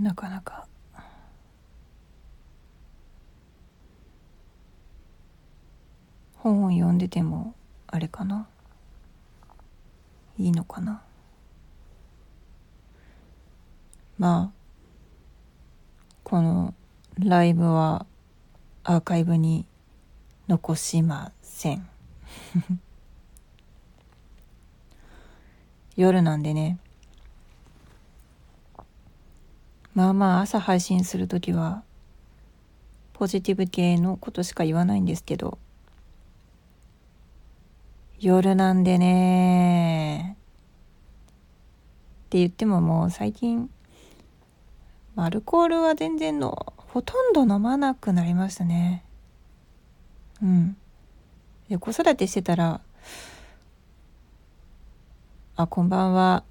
なかなか。本を読んでてもあれかな。いいのかな。まあこのライブはアーカイブに残しません。夜なんでね。まあまあ朝配信する時はポジティブ系のことしか言わないんですけど夜なんでねって言ってももう最近アルコールは全然のほとんど飲まなくなりましたね。うん。で子育てしてたらあこんばんは。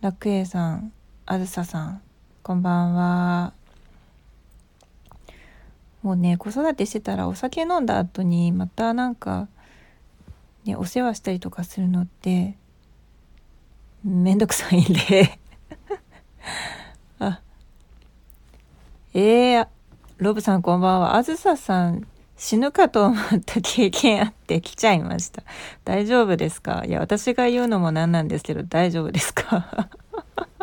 楽栄さんあずささんこんばんは。もうね子育てしてたらお酒飲んだ後にまたなんかね、お世話したりとかするのってめんどくさいんで。あえー、ロブさんこんばんは。あずささん死ぬかと思った経験あって来ちゃいました。大丈夫ですか？いや私が言うのもなんなんですけど大丈夫ですか？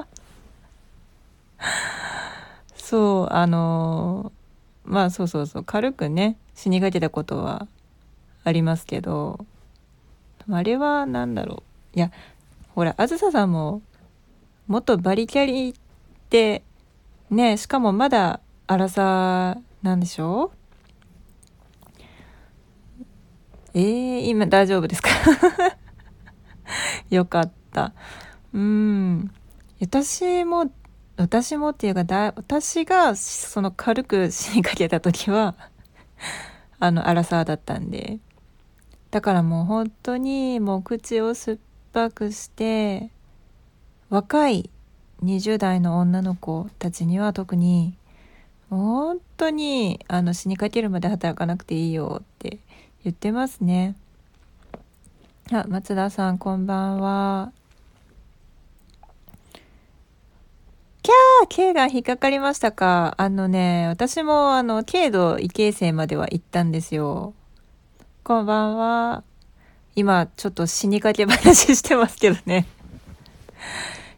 そうあの、まあそうそうそう軽くね死にかけたことはありますけどあれは何だろう。いやほらあずささんも元バリキャリってねしかもまだアラサーなんでしょ？えー、今大丈夫ですか？よかった。うん。私も私もっていうかだ私がその軽く 死にかけた時はあのアラサーだったんでだからもう本当にもう口を酸っぱくして若い20代の女の子たちには特に本当にあの死にかけるまで働かなくていいよって言ってますね。あ松田さんこんばんは。キャー !K が引っかかりましたか？あのね、私もあの、軽度異形成までは行ったんですよ。こんばんは。今、ちょっと死にかけ話してますけどね。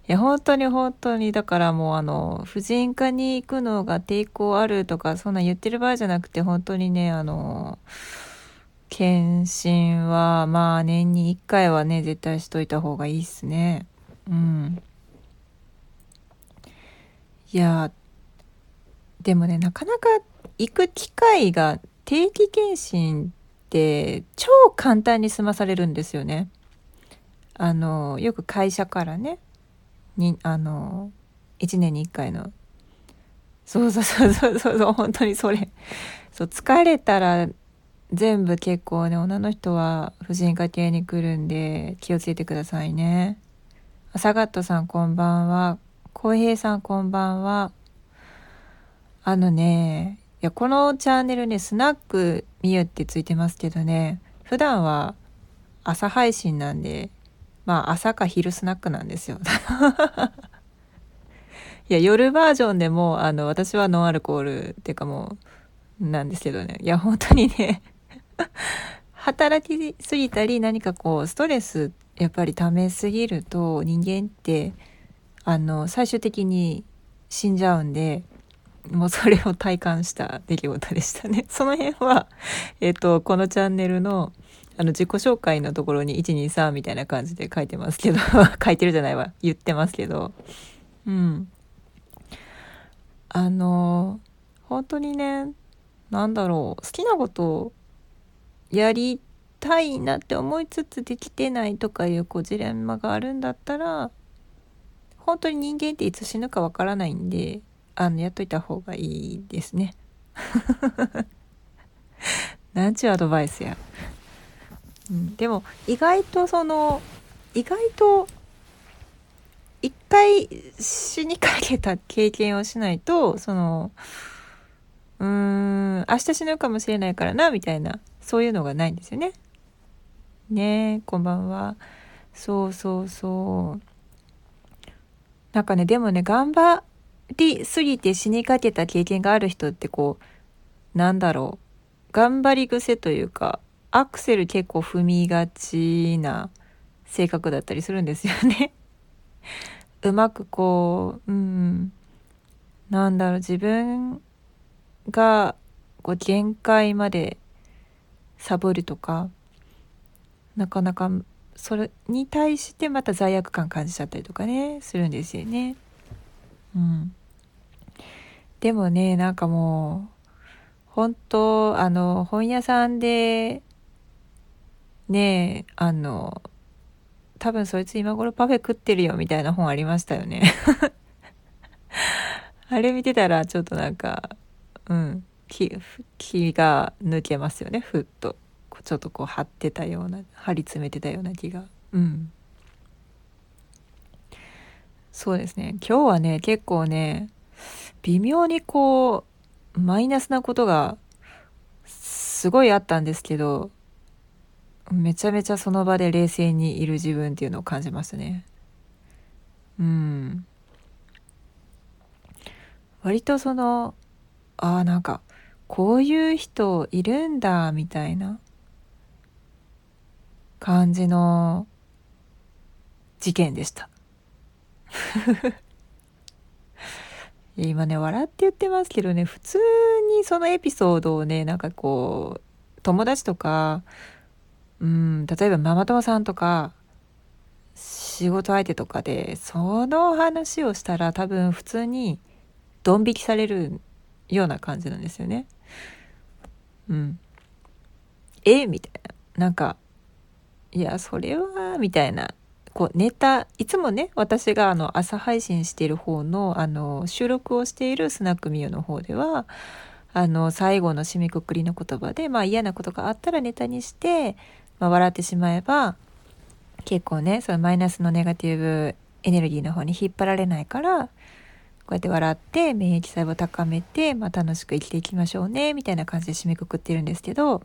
いや、本当に本当に、だからもうあの、婦人科に行くのが抵抗あるとか、そんな言ってる場合じゃなくて、本当にね、あの、検診は、まあ年に1回はね、絶対しといた方がいいっすね。うん。いや、でもね、なかなか行く機会が定期検診って超簡単に済まされるんですよね。あのよく会社からねにあの1年に1回のそうそうそうそうそうそう本当にそれそう疲れたら全部結構ね女の人は婦人科系に来るんで気をつけてくださいね。サガットさんこんばんは。浩平さんこんばんは。あのねいやこのチャンネルねスナックみゆってついてますけどね普段は朝配信なんでまあ朝か昼スナックなんですよ いや夜バージョンでもあの私はノンアルコールっていうかもうなんですけどねいや本当にね働きすぎたり何かこうストレスやっぱり溜めすぎると人間ってあの最終的に死んじゃうんでもうそれを体感した出来事でしたね。その辺は、えっ、ー、と、このチャンネルの、あの、自己紹介のところに123みたいな感じで書いてますけど、書いてるじゃないわ、言ってますけど、うん。あの、本当にね、なんだろう、好きなことをやりたいなって思いつつできてないとかいうこうジレンマがあるんだったら、本当に人間っていつ死ぬかわからないんで、あのやっといた方がいいですね なんちゅうアドバイスや、うん、でも意外とその意外と一回死にかけた経験をしないとそのうーん明日死ぬかもしれないからなみたいなそういうのがないんですよね。ねこんばんは。そうそうそう。なんかねでもね頑張りすぎて死にかけた経験がある人ってこうなんだろう。頑張り癖というかアクセル結構踏みがちな性格だったりするんですよね。うまくこううん。なんだろう自分がこう限界までサボるとかなかなかそれに対してまた罪悪感感じちゃったりとかねするんですよね。うん、でもねなんかもう本当あの本屋さんでねあの多分そいつ今頃パフェ食ってるよみたいな本ありましたよね。あれ見てたらちょっとなんかうん気気が抜けますよねふっと。ちょっとこう張ってたような張り詰めてたような気が。うん。そうですね。今日はね結構ね微妙にこうマイナスなことがすごいあったんですけどめちゃめちゃその場で冷静にいる自分っていうのを感じますね。うん。割とそのああなんかこういう人いるんだみたいな感じの事件でした 今ね笑って言ってますけどね普通にそのエピソードをねなんかこう友達とかうん例えばママ友さんとか仕事相手とかでその話をしたら多分普通にドン引きされるような感じなんですよね。うん。え？みたいな。なんか、いや、それは、みたいな。こうネタいつもね私があの朝配信している方のあの収録をしているスナックミューの方ではあの最後の締めくくりの言葉で、まあ、嫌なことがあったらネタにして、まあ、笑ってしまえば結構ねそのマイナスのネガティブエネルギーの方に引っ張られないからこうやって笑って免疫細胞を高めて、まあ、楽しく生きていきましょうねみたいな感じで締めくくってるんですけど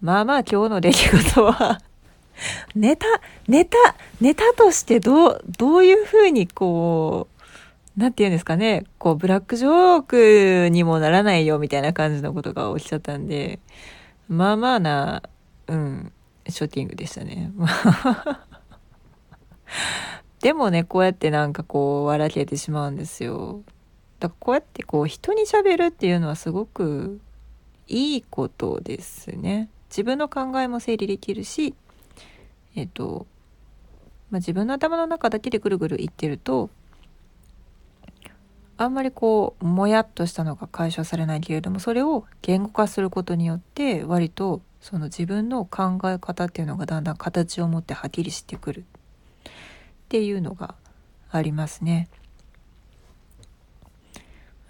まあまあ今日の出来事は ネタネタネタとしてどうどういうふうにこう何て言うんですかね。こうブラックジョークにもならないよみたいな感じのことが起きちゃったんでまあまあなうんショッティングでしたね。でもねこうやってなんかこう笑けてしまうんですよ。だからこうやってこう人にしゃべるっていうのはすごくいいことですね。自分の考えも整理できるしえっと、まあ、自分の頭の中だけでぐるぐる言ってるとあんまりこうもやっとしたのが解消されないけれどもそれを言語化することによって割とその自分の考え方っていうのがだんだん形を持ってはっきりしてくるっていうのがありますね。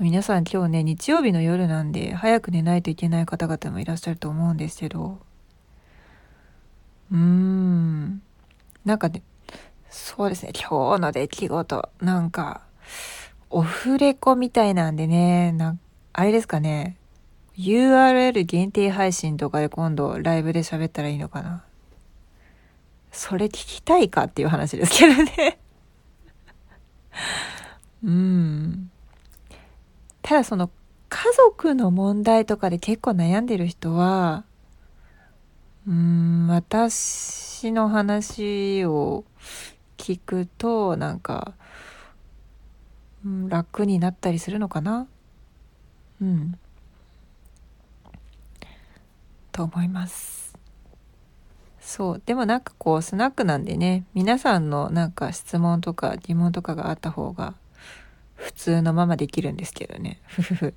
皆さん今日ね日曜日の夜なんで早く寝ないといけない方々もいらっしゃると思うんですけど。うーん。なんかねそうですね。今日の出来事なんかオフレコみたいなんでねなあれですかね。URL 限定配信とかで今度ライブで喋ったらいいのかな。それ聞きたいかっていう話ですけどね。うん。ただその家族の問題とかで結構悩んでる人は、うん、私の話を聞くとなんか、楽になったりするのかな？うん。と思います。そうでもなんかこうスナックなんでね皆さんのなんか質問とか疑問とかがあった方が普通のままできるんですけどね。ふふふ。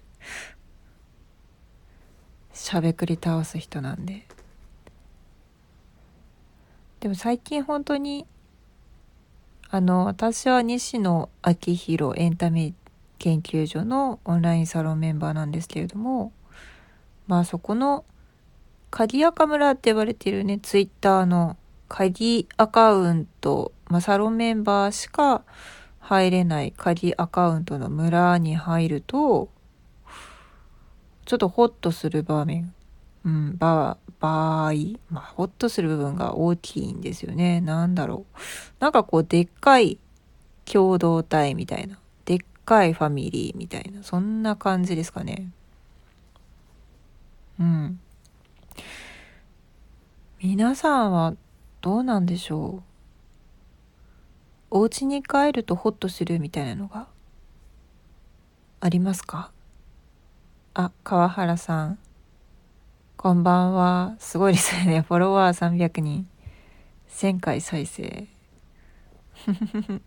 しゃべくり倒す人なんで。でも最近本当にあの私は西野昭弘エンタメ研究所のオンラインサロンメンバーなんですけれどもまあそこの鍵アカ村って呼ばれてるね、ツイッターの鍵アカウント、まあ、サロンメンバーしか入れない鍵アカウントの村に入ると、ちょっとホッとする場面、うん、場場合、まあ、ホッとする部分が大きいんですよね。なんだろう。なんかこう、でっかい共同体みたいな。でっかいファミリーみたいなそんな感じですかねうん皆さんはどうなんでしょう？お家に帰るとホッとするみたいなのがありますか？あ川原さん。こんばんは。すごいですね。フォロワー300人1000回再生。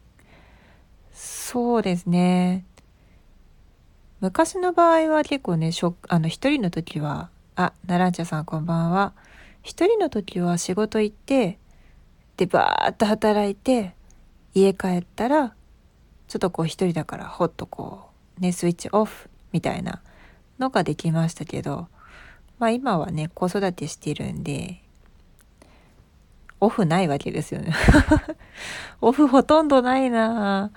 そうですね。昔の場合は結構ねしょあの一人の時はあナランチャさんこんばんは。一人の時は仕事行ってでバーッと働いて家帰ったらちょっとこう一人だからほっとこうねスイッチオフみたいなのができましたけどまあ今はね子育てしてるんでオフないわけですよね。オフほとんどないな。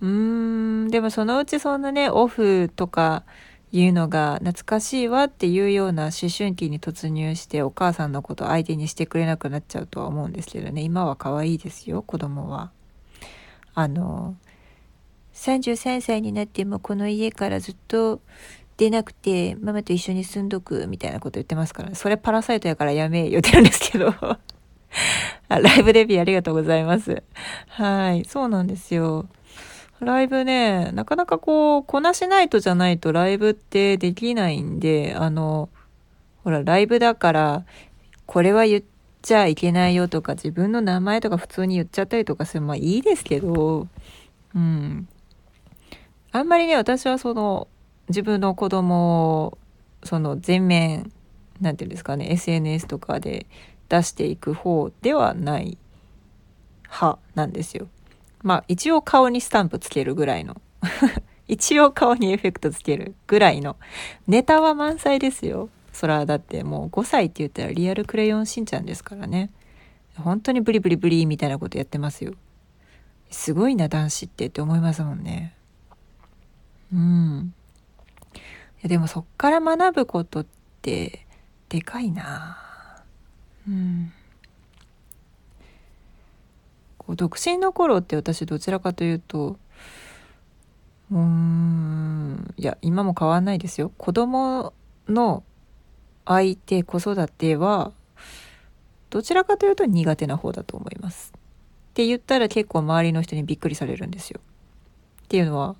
うーんでもそのうちそんなねオフとかいうのが懐かしいわっていうような思春期に突入してお母さんのこと相手にしてくれなくなっちゃうとは思うんですけどね。今は可愛いですよ子供は。あの33歳になってもこの家からずっと出なくてママと一緒に住んどくみたいなこと言ってますから、それパラサイトやからやめ言ってるんですけど ライブデビューありがとうございます。はい、そうなんですよ。ライブね、なかなかこう、こなしないとじゃないとライブってできないんで、あの、ほら、ライブだから、これは言ってちゃいけないよとか、自分の名前とか普通に言っちゃったりとかするまあいいですけど、うん。あんまりね、私はその、自分の子供を、その全面、なんていうんですかね、SNS とかで出していく方ではない派なんですよ。まあ一応顔にスタンプつけるぐらいの 一応顔にエフェクトつけるぐらいのネタは満載ですよそらだってもう5歳って言ったらリアルクレヨンしんちゃんですからね。本当にブリブリブリみたいなことやってますよ。すごいな男子ってって思いますもんね。うん。いやでもそっから学ぶことってでかいな。うん。こう独身の頃って私どちらかというとうんいや今も変わんないですよ。子供の相手子育てはどちらかというと苦手な方だと思います。って言ったら結構周りの人にびっくりされるんですよ。っていうのは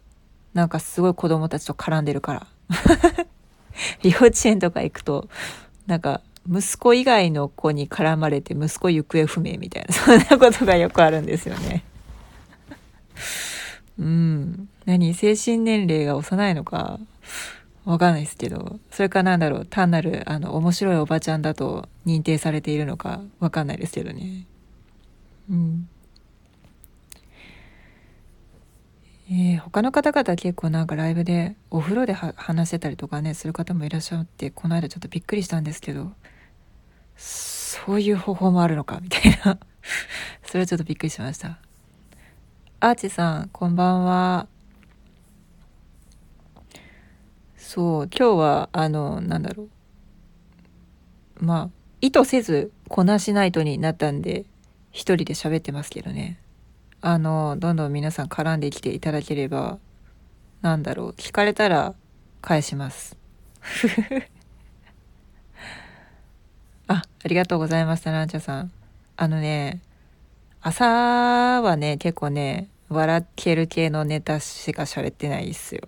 なんかすごい子供たちと絡んでるから。幼稚園とか行くとなんか息子以外の子に絡まれて息子行方不明みたいなそんなことがよくあるんですよね。うん。何？精神年齢が幼いのか。わかんないですけど、それかなんだろう、単なるあの面白いおばちゃんだと認定されているのかわかんないですけどね。うん。えー、他の方々結構なんかライブでお風呂で話せたりとかねする方もいらっしゃってこの間ちょっとびっくりしたんですけどそういう方法もあるのかみたいな それはちょっとびっくりしましたアーチさんこんばんはそう今日はあのなんだろう。まあ意図せずこなしないとになったんで一人で喋ってますけどね。あのどんどん皆さん絡んできていただければなんだろう。聞かれたら返します。あありがとうございましたランチャさん。あのね朝はね結構ね笑ける系のネタしか喋ってないっすよ。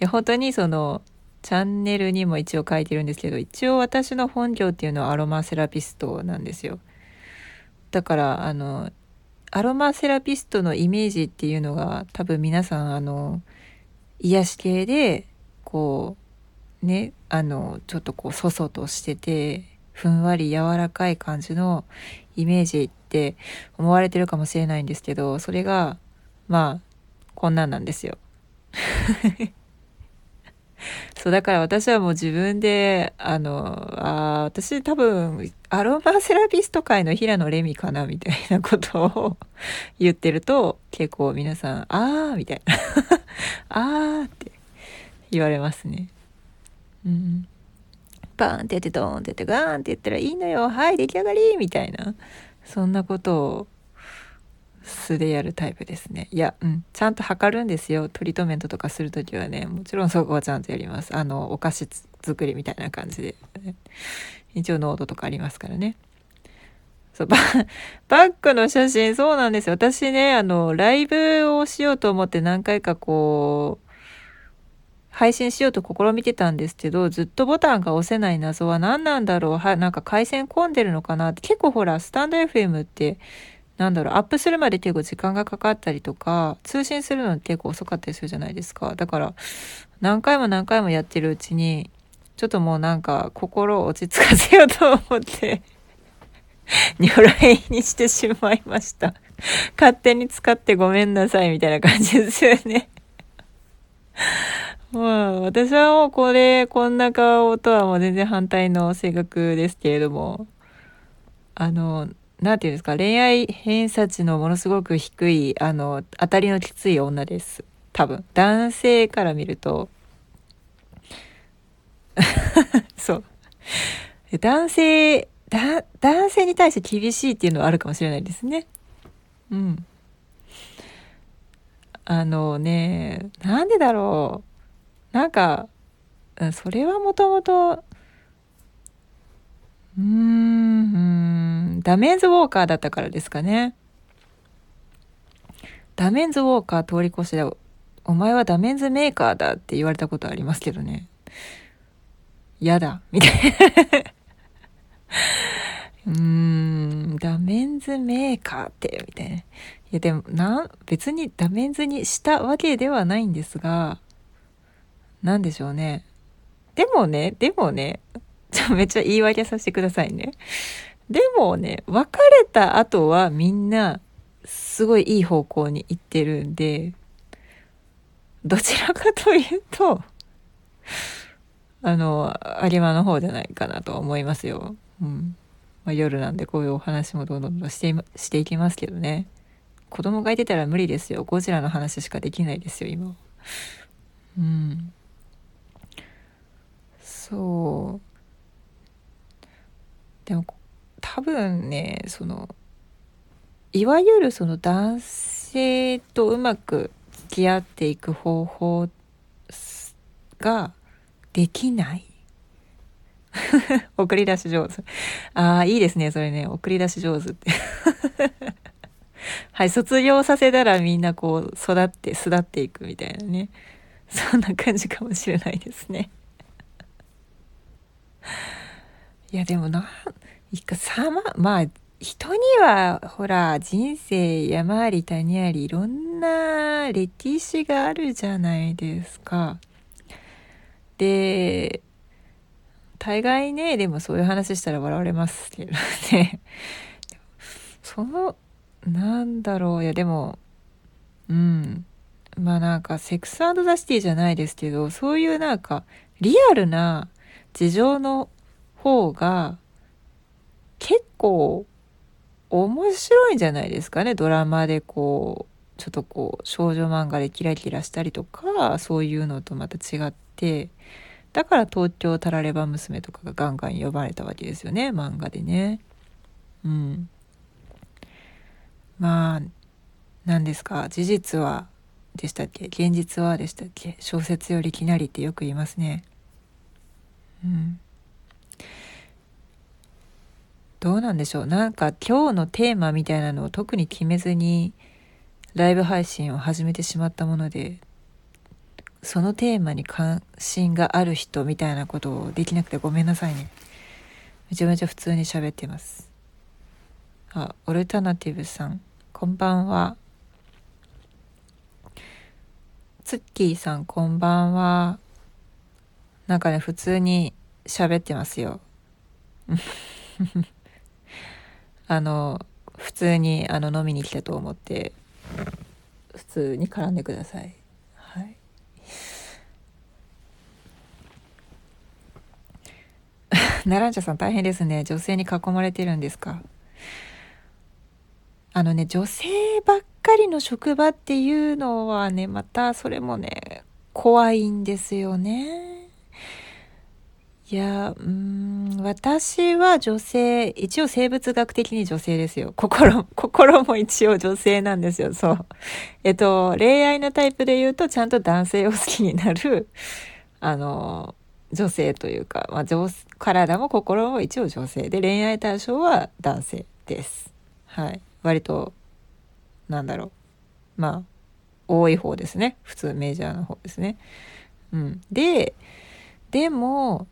や本当にそのチャンネルにも一応書いてるんですけど一応私の本業っていうのはアロマセラピストなんですよだからあのアロマセラピストのイメージっていうのが多分皆さんあの癒し系でこうねあのちょっとこうそそとしててふんわり柔らかい感じのイメージって思われてるかもしれないんですけどそれがまあこんなんなんですよ。そう、だから私はもう自分で、あの、あ私多分、アロマセラピスト界の平野レミかな、みたいなことを言ってると、結構皆さん、あー、みたいな。あーって言われますね。うん。バーンってやってドーンってやってガーンって言ったらいいのよはい出来上がりみたいなそんなことを素でやるタイプですね。いやうん。ちゃんと測るんですよ。トリートメントとかする時はね。もちろんそこはちゃんとやります。あのお菓子作りみたいな感じで、一応濃度とかありますからね。そう バックの写真。そうなんですよ。私ねあのライブをしようと思って何回かこう配信しようと試みてたんですけどずっとボタンが押せない謎は何なんだろう。はなんか回線混んでるのかなって。結構ほらスタンド FM ってなんだろうアップするまで結構時間がかかったりとか通信するの結構遅かったりするじゃないですかだから何回も何回もやってるうちにちょっともうなんか心を落ち着かせようと思って如来にしてしまいました。勝手に使ってごめんなさいみたいな感じですよね。まあ、私はもうこれ、こんな顔とはもう全然反対の性格ですけれども、あの、なんていうんですか、恋愛偏差値のものすごく低い、あの、当たりのきつい女です。多分。男性から見ると、そう。男性だ、男性に対して厳しいっていうのはあるかもしれないですね。うん。あのね、なんでだろう。なんか、それはもともと、うーん、ダメンズウォーカーだったからですかね。ダメンズウォーカー通り越しだ。お前はダメンズメーカーだって言われたことありますけどね。嫌だ。みたいなうーん、ダメンズメーカーって、みたいな。いや、でも、な、別にダメンズにしたわけではないんですが、なんでしょうね。でもね、でもね、ちょ、めっちゃ言い訳させてくださいね。でもね、別れた後はみんな、すごいいい方向に行ってるんで、どちらかというと、あの、有馬の方じゃないかなと思いますよ。うん。まあ、夜なんでこういうお話もどんどんしてしていきますけどね子供がいてたら無理ですよゴジラの話しかできないですよ今うんそうでも多分ねそのいわゆるその男性とうまく付き合っていく方法ができない？送り出し上手。ああ、いいですね、それね。送り出し上手って。はい、卒業させたらみんなこう、育って、巣立っていくみたいなね。そんな感じかもしれないですね。いや、でもな、いか、さま、まあ、人には、ほら、人生山あり谷あり、いろんな歴史があるじゃないですか。で、大概ね、でもそういう話したら笑われますけどね。その、なんだろう、いやでも、うん。まあなんか、セックスザ・シティじゃないですけど、そういうなんか、リアルな事情の方が、結構、面白いんじゃないですかね。ドラマでこう、ちょっとこう、少女漫画でキラキラしたりとか、そういうのとまた違って、だから東京タラレバ娘とかがガンガン呼ばれたわけですよね。漫画でね。うん。まあ何ですか？事実はでしたっけ？現実はでしたっけ？小説よりきなりってよく言いますね。うん。どうなんでしょうなんか今日のテーマみたいなのを特に決めずにライブ配信を始めてしまったものでそのテーマに関心がある人みたいなことをできなくてごめんなさいね。めちゃめちゃ普通に喋ってます。あ、オルタナティブさん、こんばんは。ツッキーさん、こんばんは。なんかね、普通に喋ってますよ。あの、普通にあの飲みに来たと思って、普通に絡んでください。ナランチャさん大変ですね。女性に囲まれてるんですか？あのね、女性ばっかりの職場っていうのはね、またそれもね、怖いんですよね。いや、うん、私は女性一応生物学的に女性ですよ。心 心も一応女性なんですよ。そう。えっと恋愛のタイプで言うとちゃんと男性を好きになるあの女性というか、まあ、女体も心も一応女性。で恋愛対象は男性です。はい。割となんだろう。まあ多い方ですね。普通メジャーな方ですね。うん。ででも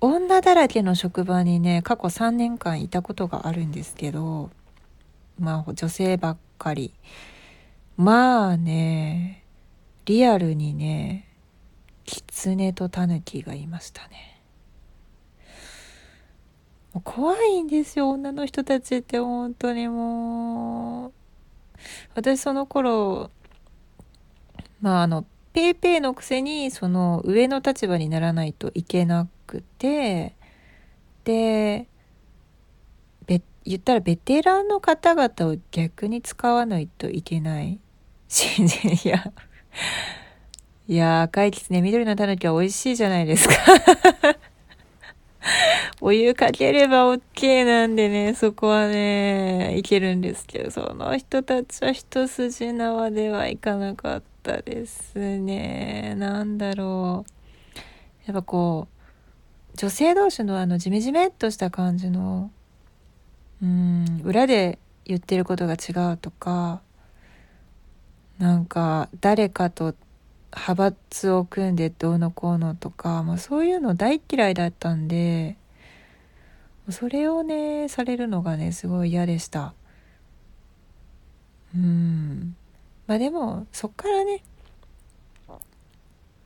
女だらけの職場にね過去3年間いたことがあるんですけどまあ女性ばっかり。まあねリアルにね狐とタヌキがいましたね。怖いんですよ女の人たちって本当にもう。私その頃まああのペイペイのくせにその上の立場にならないといけなくくてで言ったらベテランの方々を逆に使わないといけない新人いやいや赤いきつね緑のたぬきは美味しいじゃないですか お湯かければ OK なんでね、そこはね、いけるんですけど、その人たちは一筋縄ではいかなかったですね。なんだろう。やっぱこう、女性同士のあのジメジメっとした感じの、うん、裏で言ってることが違うとか、なんか誰かと派閥を組んでどうのこうのとか、まあ、そういうの大嫌いだったんでそれをねされるのがねすごい嫌でした。うん。まあでもそっからね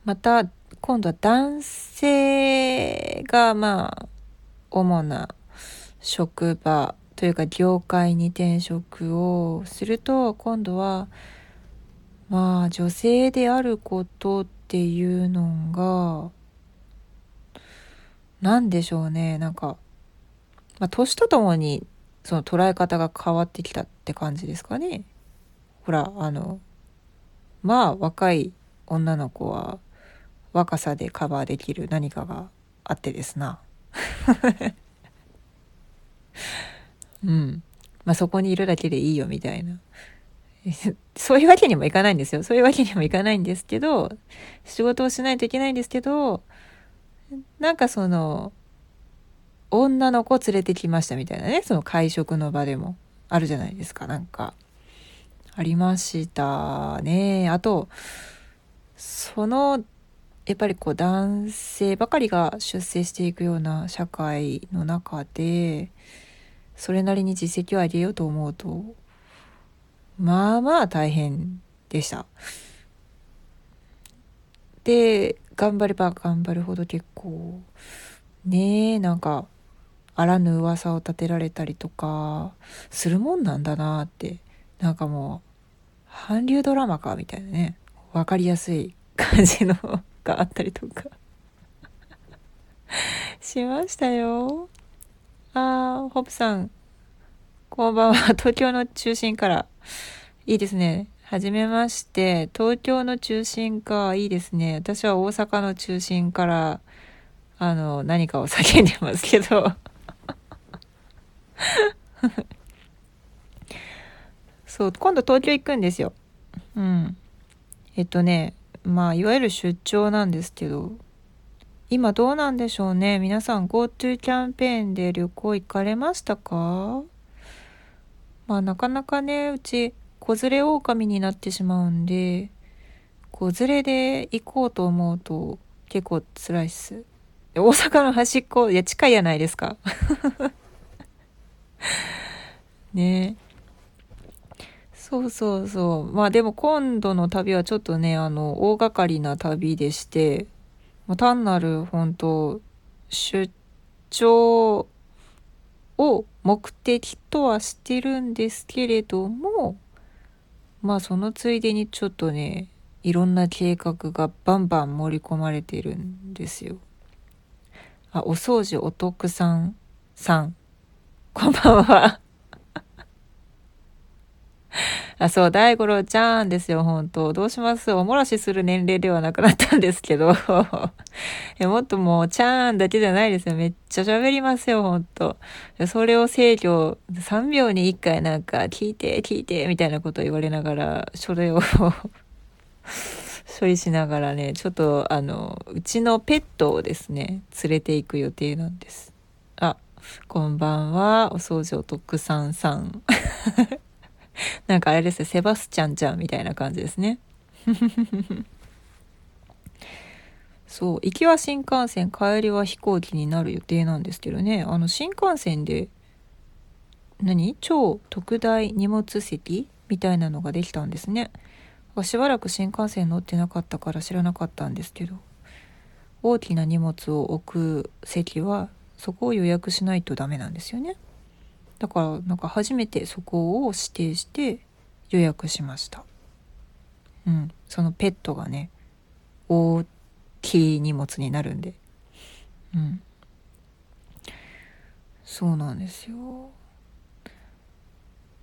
また今度は男性がまあ主な職場というか業界に転職をすると今度はまあ女性であることっていうのが何でしょうねなんか、まあ、年とともにその捉え方が変わってきたって感じですかね。ほらあのまあ若い女の子は若さでカバーできる何かがあってですな。うんまあそこにいるだけでいいよみたいな そういうわけにもいかないんですよ。そういうわけにもいかないんですけど、仕事をしないといけないんですけど、なんかその、女の子連れてきましたみたいなね、その会食の場でもあるじゃないですか、なんか。ありましたね。あと、その、やっぱりこう男性ばかりが出世していくような社会の中で、それなりに実績を上げようと思うと、まあまあ大変でした。で頑張れば頑張るほど結構ねえなんかあらぬ噂を立てられたりとかするもんなんだなってなんかもう韓流ドラマかみたいなね分かりやすい感じのがあったりとか しましたよ。あーホップさんこんばんは。東京の中心から。いいですね。はじめまして。東京の中心か。いいですね。私は大阪の中心から、あの、何かを叫んでますけど。そう、今度東京行くんですよ。うん。えっとね、まあ、いわゆる出張なんですけど、今どうなんでしょうね？皆さん GoTo キャンペーンで旅行行かれましたか？まあなかなかね、うち子連れ狼になってしまうんで、子連れで行こうと思うと結構辛いっす。大阪の端っこ、いや近いやないですか。ねえそうそうそう。まあでも今度の旅はちょっとね、あの、大掛かりな旅でして、まあ、単なる本当出張を目的とはしてるんですけれどもまあそのついでにちょっとねいろんな計画がバンバン盛り込まれてるんですよ。あお掃除お得さんさんこんばんは あ、そう、大五郎ちゃんですよ、本当どうします？おもらしする年齢ではなくなったんですけど。もっともう、ちゃんだけじゃないですよ。めっちゃ喋りますよ、本当それを制御、3秒に1回なんか、聞いて、聞いて、みたいなこと言われながら、それを 処理しながらね、ちょっと、あの、うちのペットをですね、連れて行く予定なんです。あ、こんばんは、お掃除お得さんさん。なんかあれですよ、セバスチャンちゃんみたいな感じですね。そう、行きは新幹線、帰りは飛行機になる予定なんですけどね、あの、新幹線で、何？超特大荷物席みたいなのができたんですね。しばらく新幹線乗ってなかったから知らなかったんですけど、大きな荷物を置く席はそこを予約しないとダメなんですよね。だからなんか初めてそこを指定して予約しました。うん。そのペットがね大きい荷物になるんで。うん。そうなんですよ。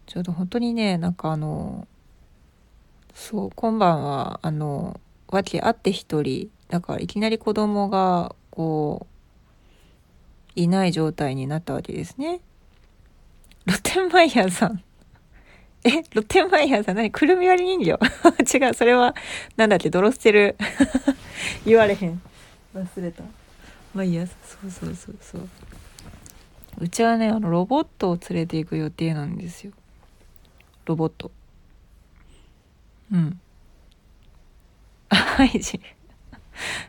ちょうど本当にねなんかあのそう今晩はあの訳あって一人だからいきなり子供がこういない状態になったわけですね。ロッテンマイヤーさん。え、ロッテンマイヤーさん何？くるみ割り人形？違う、それは、なんだっけ、ドロステル。言われへん。忘れた。まあいいや、そうそうそうそう。うちはね、あの、ロボットを連れて行く予定なんですよ。ロボット。うん。あ、はい、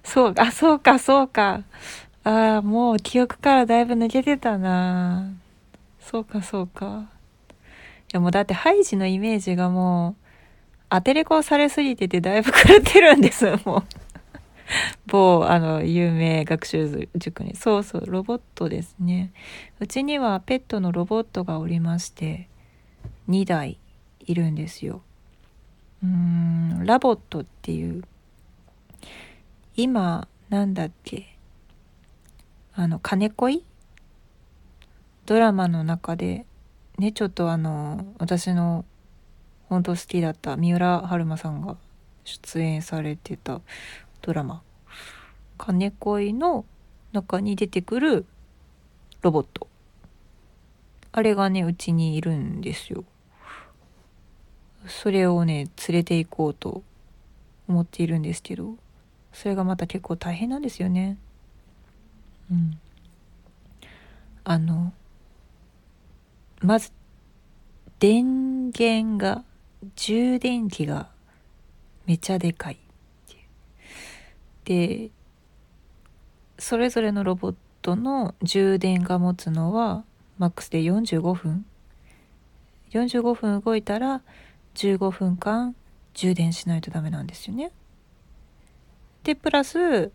そう、あ、そうか、そうか。ああ、もう記憶からだいぶ抜けてたなそうかそうか。いやもうだってハイジのイメージがもう、アテレコされすぎててだいぶ狂ってるんです、もう。某、あの、有名学習塾に。そうそう、ロボットですね。うちにはペットのロボットがおりまして、2台いるんですよ。うーん、ラボットっていう、今、なんだっけ、あの、金恋ドラマの中でねちょっとあの私の本当好きだった三浦春馬さんが出演されてたドラマ「金恋」の中に出てくるロボット。あれがねうちにいるんですよ。それをね連れて行こうと思っているんですけどそれがまた結構大変なんですよね。うん。あのまず電源が充電器がめちゃでかいいでそれぞれのロボットの充電が持つのはマックスで45分。45分動いたら15分間充電しないとダメなんですよね。でプラス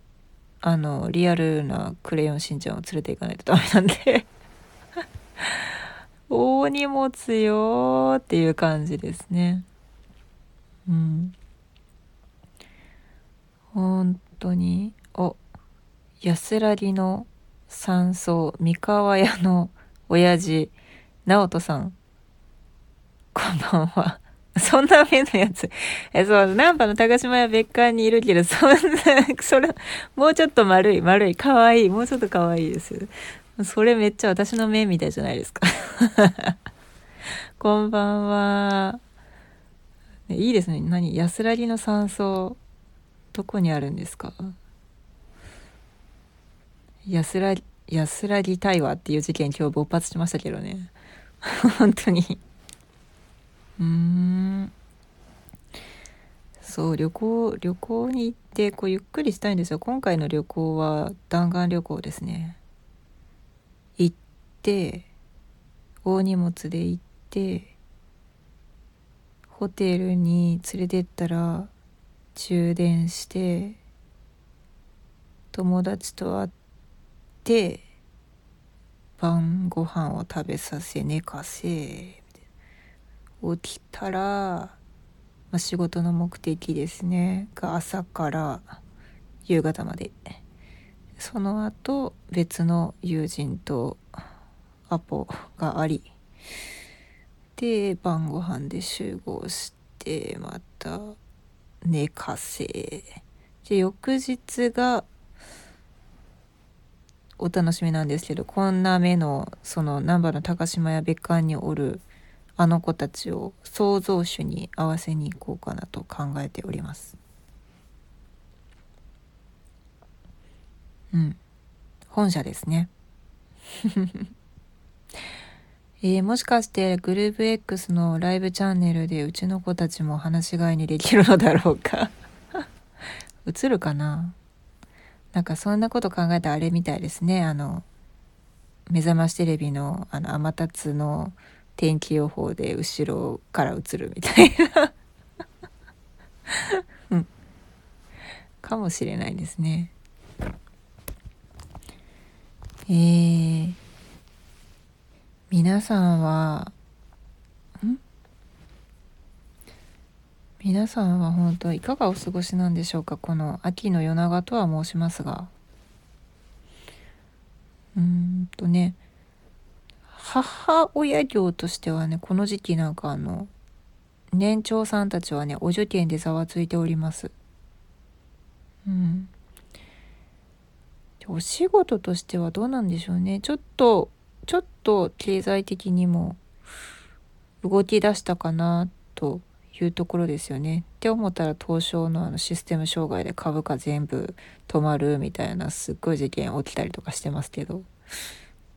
あのリアルなクレヨンしんちゃんを連れていかないとダメなんで。大荷物よっていう感じですね。うん。本当に、お、安らぎの山荘、三河屋の親父、直人さん。こんばんは。そんな目のやつ。え、そう、ナンパの高島屋別館にいるけど、そんな、それ、もうちょっと丸い、丸い、かわいい、もうちょっとかわいいです。それめっちゃ私の目みたいじゃないですか こんばんは。いいですね。何？安らぎの山荘、どこにあるんですか？安らぎ、安らぎ対話っていう事件今日勃発しましたけどね。本当にうーん。そう、旅行、旅行に行って、こう、ゆっくりしたいんですよ。今回の旅行は弾丸旅行ですね。って大荷物で行ってホテルに連れてったら充電して友達と会って晩ご飯を食べさせ寝かせ起きたら、まあ、仕事の目的ですね。が朝から夕方まで。その後別の友人とアポがありて晩ご飯で集合してまた寝かせ。で翌日がお楽しみなんですけどこんな目のその難波の高島屋別館におるあの子たちを創造主に合わせに行こうかなと考えております。うん。本社ですね。えー、もしかしてグループ X のライブチャンネルでうちの子たちも話し飼いにできるのだろうか？映るかな？なんかそんなこと考えたらあれみたいですね。あの目覚ましテレビのあの天達の天気予報で後ろから映るみたいな。うん、かもしれないですね。えー皆さんはん？皆さんは本当いかがお過ごしなんでしょうか？この秋の夜長とは申しますが。うんとね母親業としてはねこの時期なんかあの年長さんたちはねお受験でざわついております。うん。お仕事としてはどうなんでしょうね。ちょっとちょっと経済的にも動き出したかなというところですよね。って思ったら東証のあのシステム障害で株価全部止まるみたいなすっごい事件起きたりとかしてますけど。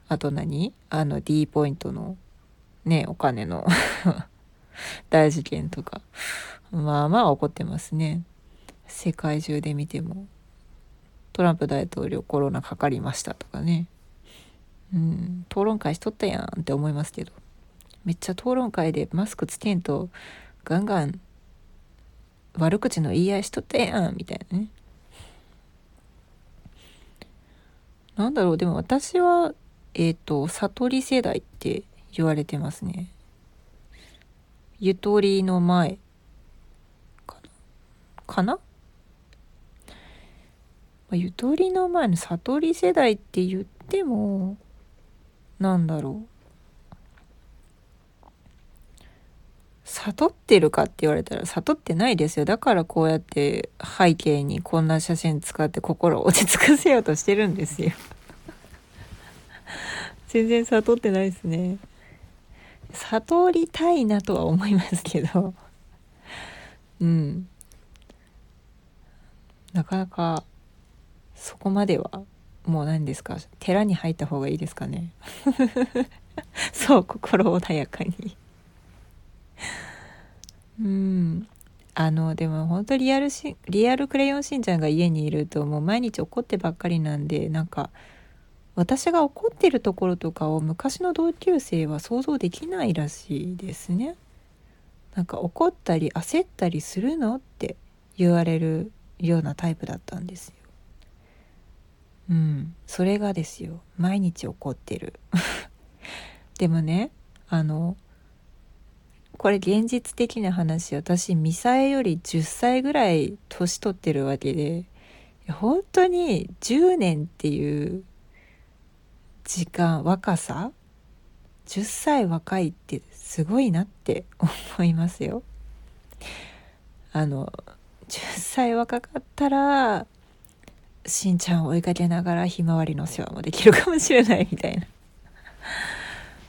あと何？あの D ポイントのねお金の 大事件とか。まあまあ起こってますね。世界中で見ても。トランプ大統領コロナかかりましたとかね。うん、討論会しとったやんって思いますけど。めっちゃ討論会でマスクつけんとガンガン悪口の言い合いしとったやんみたいなね。なんだろうでも私はえっ、ー、と悟り世代って言われてますね。ゆとりの前。かな？かな？ゆとりの前の悟り世代って言ってもなんだろう。悟ってるかって言われたら悟ってないですよ。だからこうやって背景にこんな写真使って心を落ち着かせようとしてるんですよ。全然悟ってないですね。悟りたいなとは思いますけど。うん。なかなかそこまではもう何ですか？寺に入った方がいいですかね？そう心穏やかにうんあのでも本当リアルしリアルクレヨンしんちゃんが家にいるともう毎日怒ってばっかりなんでなんか私が怒ってるところとかを昔の同級生は想像できないらしいですね。なんか怒ったり焦ったりするのって言われるようなタイプだったんです。うん、それがですよ毎日起こってる でもねあのこれ現実的な話私ミサエより10歳ぐらい年取ってるわけで本当に10年っていう時間若さ10歳若いってすごいなって思いますよ。あの10歳若かったらしんちゃんを追いかけながらひまわりの世話もできるかもしれないみたいな。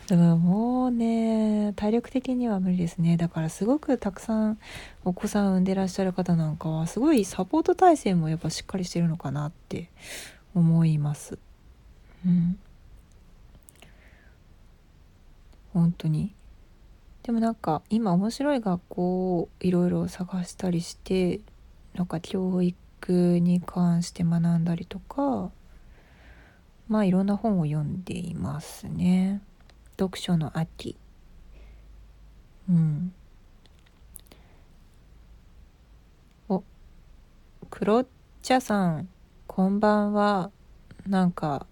でももうね体力的には無理ですね。だからすごくたくさんお子さん産んでらっしゃる方なんかはすごいサポート体制もやっぱしっかりしてるのかなって思います。うん。本当に。でもなんか今面白い学校をいろいろ探したりしてなんか教育に関して学んだりとかまあいろんな本を読んでいますね。読書の秋。うん。お黒茶さんこんばんは。なんか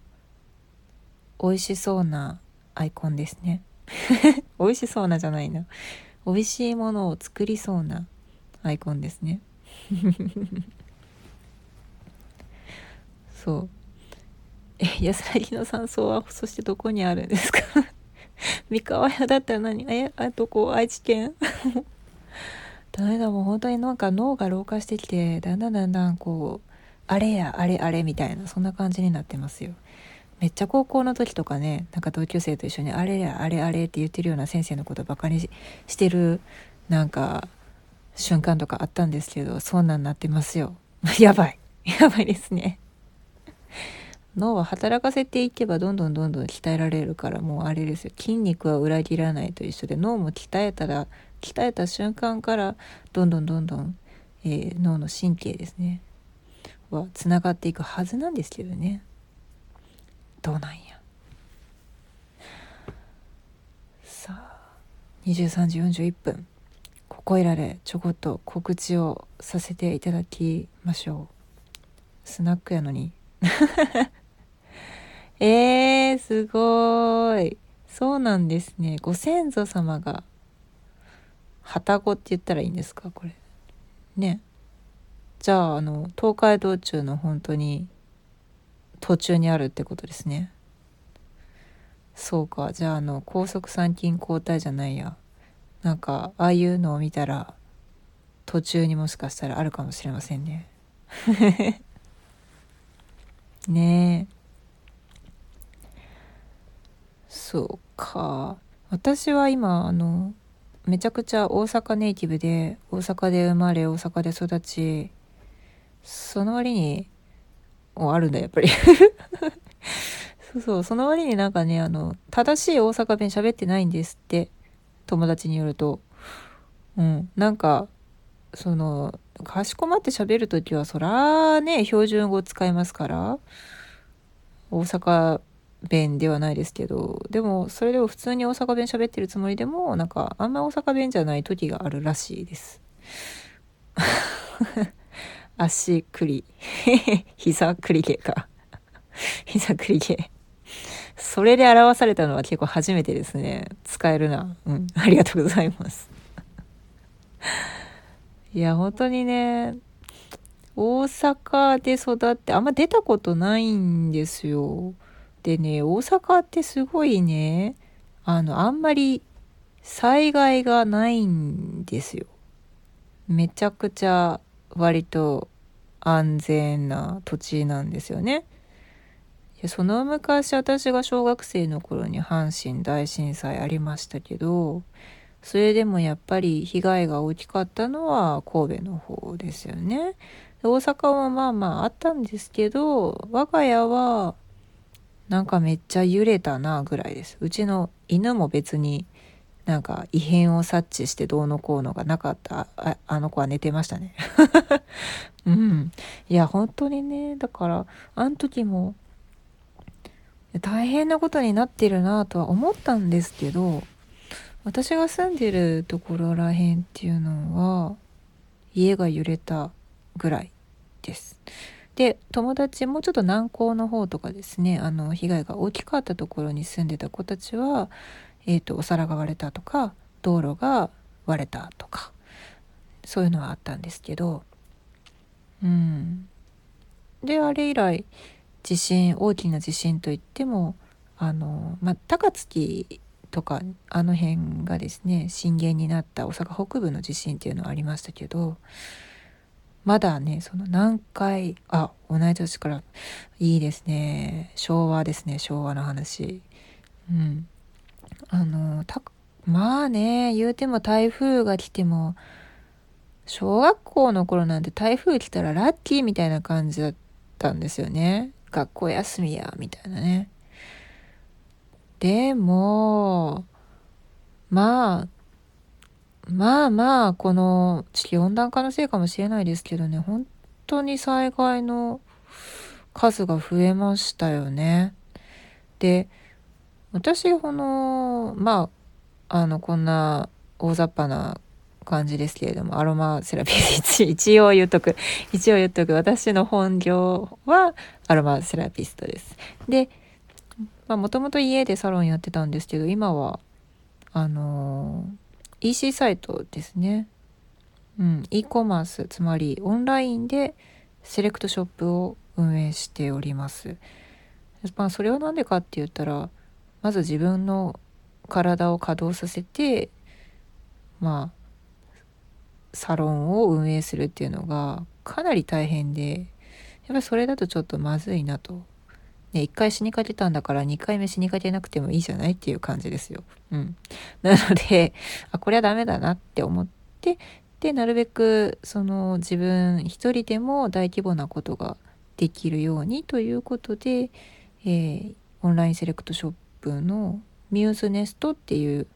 美味しそうなアイコンですね。美味しそうなじゃないな。美味しいものを作りそうなアイコンですね。そう。え安らぎの山荘は そしてどこにあるんですか？三河屋だったら何？えあとこ？愛知県？ダメだもう本当になんか脳が老化してきてだんだんだんだんこうあれやあれあれみたいなそんな感じになってますよ。めっちゃ高校の時とかねなんか同級生と一緒にあれやあれあれって言ってるような先生のことばかりしてるなんか瞬間とかあったんですけどそんなんなってますよ。やばい。やばいですね。脳は働かせていけばどんどんどんどん鍛えられるからもうあれですよ。筋肉は裏切らないと一緒で脳も鍛えたら鍛えた瞬間からどんどんどんどん、えー、脳の神経ですね。はつながっていくはずなんですけどね。どうなんや。さあ23時41分。ここいらでちょこっと告知をさせていただきましょう。スナックやのに えー、すごい。そうなんですね。ご先祖様が旅籠って言ったらいいんですか？これ。ね。じゃああの東海道中の本当に途中にあるってことですね。そうか。じゃああの高速参勤交代じゃないや。なんかああいうのを見たら途中にもしかしたらあるかもしれませんね。ね。えそうか。私は今あのめちゃくちゃ大阪ネイティブで大阪で生まれ大阪で育ちその割におあるんだやっぱり。そうそうその割になんかねあの正しい大阪弁喋ってないんですって友達によると。うんなんかそのかしこまって喋る時はそらね標準語使いますから。大阪弁ではないですけど。でもそれでも普通に大阪弁喋ってるつもりでもなんかあんま大阪弁じゃない時があるらしいです。足くり 膝くり毛か。膝くり毛。それで表されたのは結構初めてですね。使えるな。うん。ありがとうございます。いや本当にね大阪で育ってあんま出たことないんですよでね大阪ってすごいねあのあんまり災害がないんですよめちゃくちゃ割と安全な土地なんですよね。その昔私が小学生の頃に阪神大震災ありましたけどそれでもやっぱり被害が大きかったのは神戸の方ですよね。大阪はまあまああったんですけど我が家はなんかめっちゃ揺れたなぐらいです。うちの犬も別になんか異変を察知してどうのこうのがなかったああの子は寝てましたね うんいや本当にねだからあの時も大変なことになってるなとは思ったんですけど私が住んでるところらへんっていうのは家が揺れたぐらいです。で友達もうちょっと南高の方とかですねあの被害が大きかったところに住んでた子たちはえーと、お皿が割れたとか道路が割れたとかそういうのはあったんですけどうん。であれ以来地震大きな地震といってもあの、まあ、高槻とかあの辺がですね震源になった大阪北部の地震っていうのはありましたけどまだねその南海あ同い年からいいですね昭和ですね昭和の話。うん。あのたまあね言うても台風が来ても小学校の頃なんて台風来たらラッキーみたいな感じだったんですよね。学校休みやみたいなね。でもまあまあまあこの地球温暖化のせいかもしれないですけどね本当に災害の数が増えましたよね。で私このまああのこんな大雑把な感じですけれどもアロマセラピスト 一応言っとく。一応言っとく。私の本業はアロマセラピストです。でもともと家でサロンやってたんですけど今はあの EC サイトですね。うん、e コマースつまりオンラインでセレクトショップを運営しております。まあそれは何でかって言ったらまず自分の体を稼働させてまあサロンを運営するっていうのがかなり大変でやっぱりそれだとちょっとまずいなと。ね、1回死にかけたんだから2回目死にかけなくてもいいじゃないっていう感じですよ。うん。なので、あ、これはダメだなって思って、で、なるべくその自分一人でも大規模なことができるようにということで、えー、オンラインセレクトショップのミューズネストっていう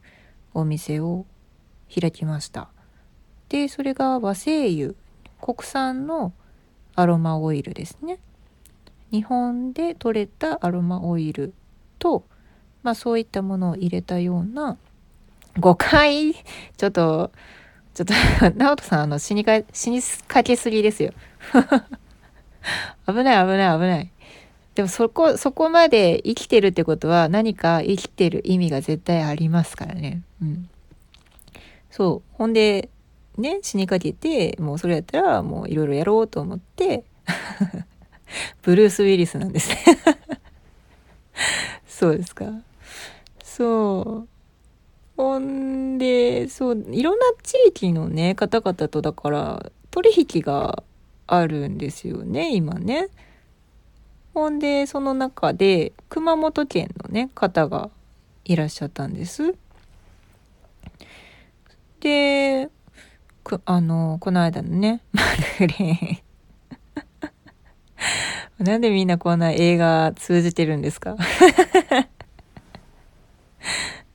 お店を開きました。で、それが和製油、国産のアロマオイルですね。日本で採れたアロマオイルと、まあそういったものを入れたような誤解、ちょっと、ちょっと、直人さん、あの、死にか、死にかけすぎですよ。危ない危ない危ない。でもそこ、そこまで生きてるってことは何か生きてる意味が絶対ありますからね。うん。そう。ほんで、ね、死にかけて、もうそれやったらもういろいろやろうと思って、ブルース・ウィリスなんですね そうですか。そう。ほんで、そう、いろんな地域のね、方々とだから、取引があるんですよね、今ね。ほんで、その中で、熊本県のね、方がいらっしゃったんです。で、くあの、この間のね、マルレン なんでみんなこんな映画通じてるんですか？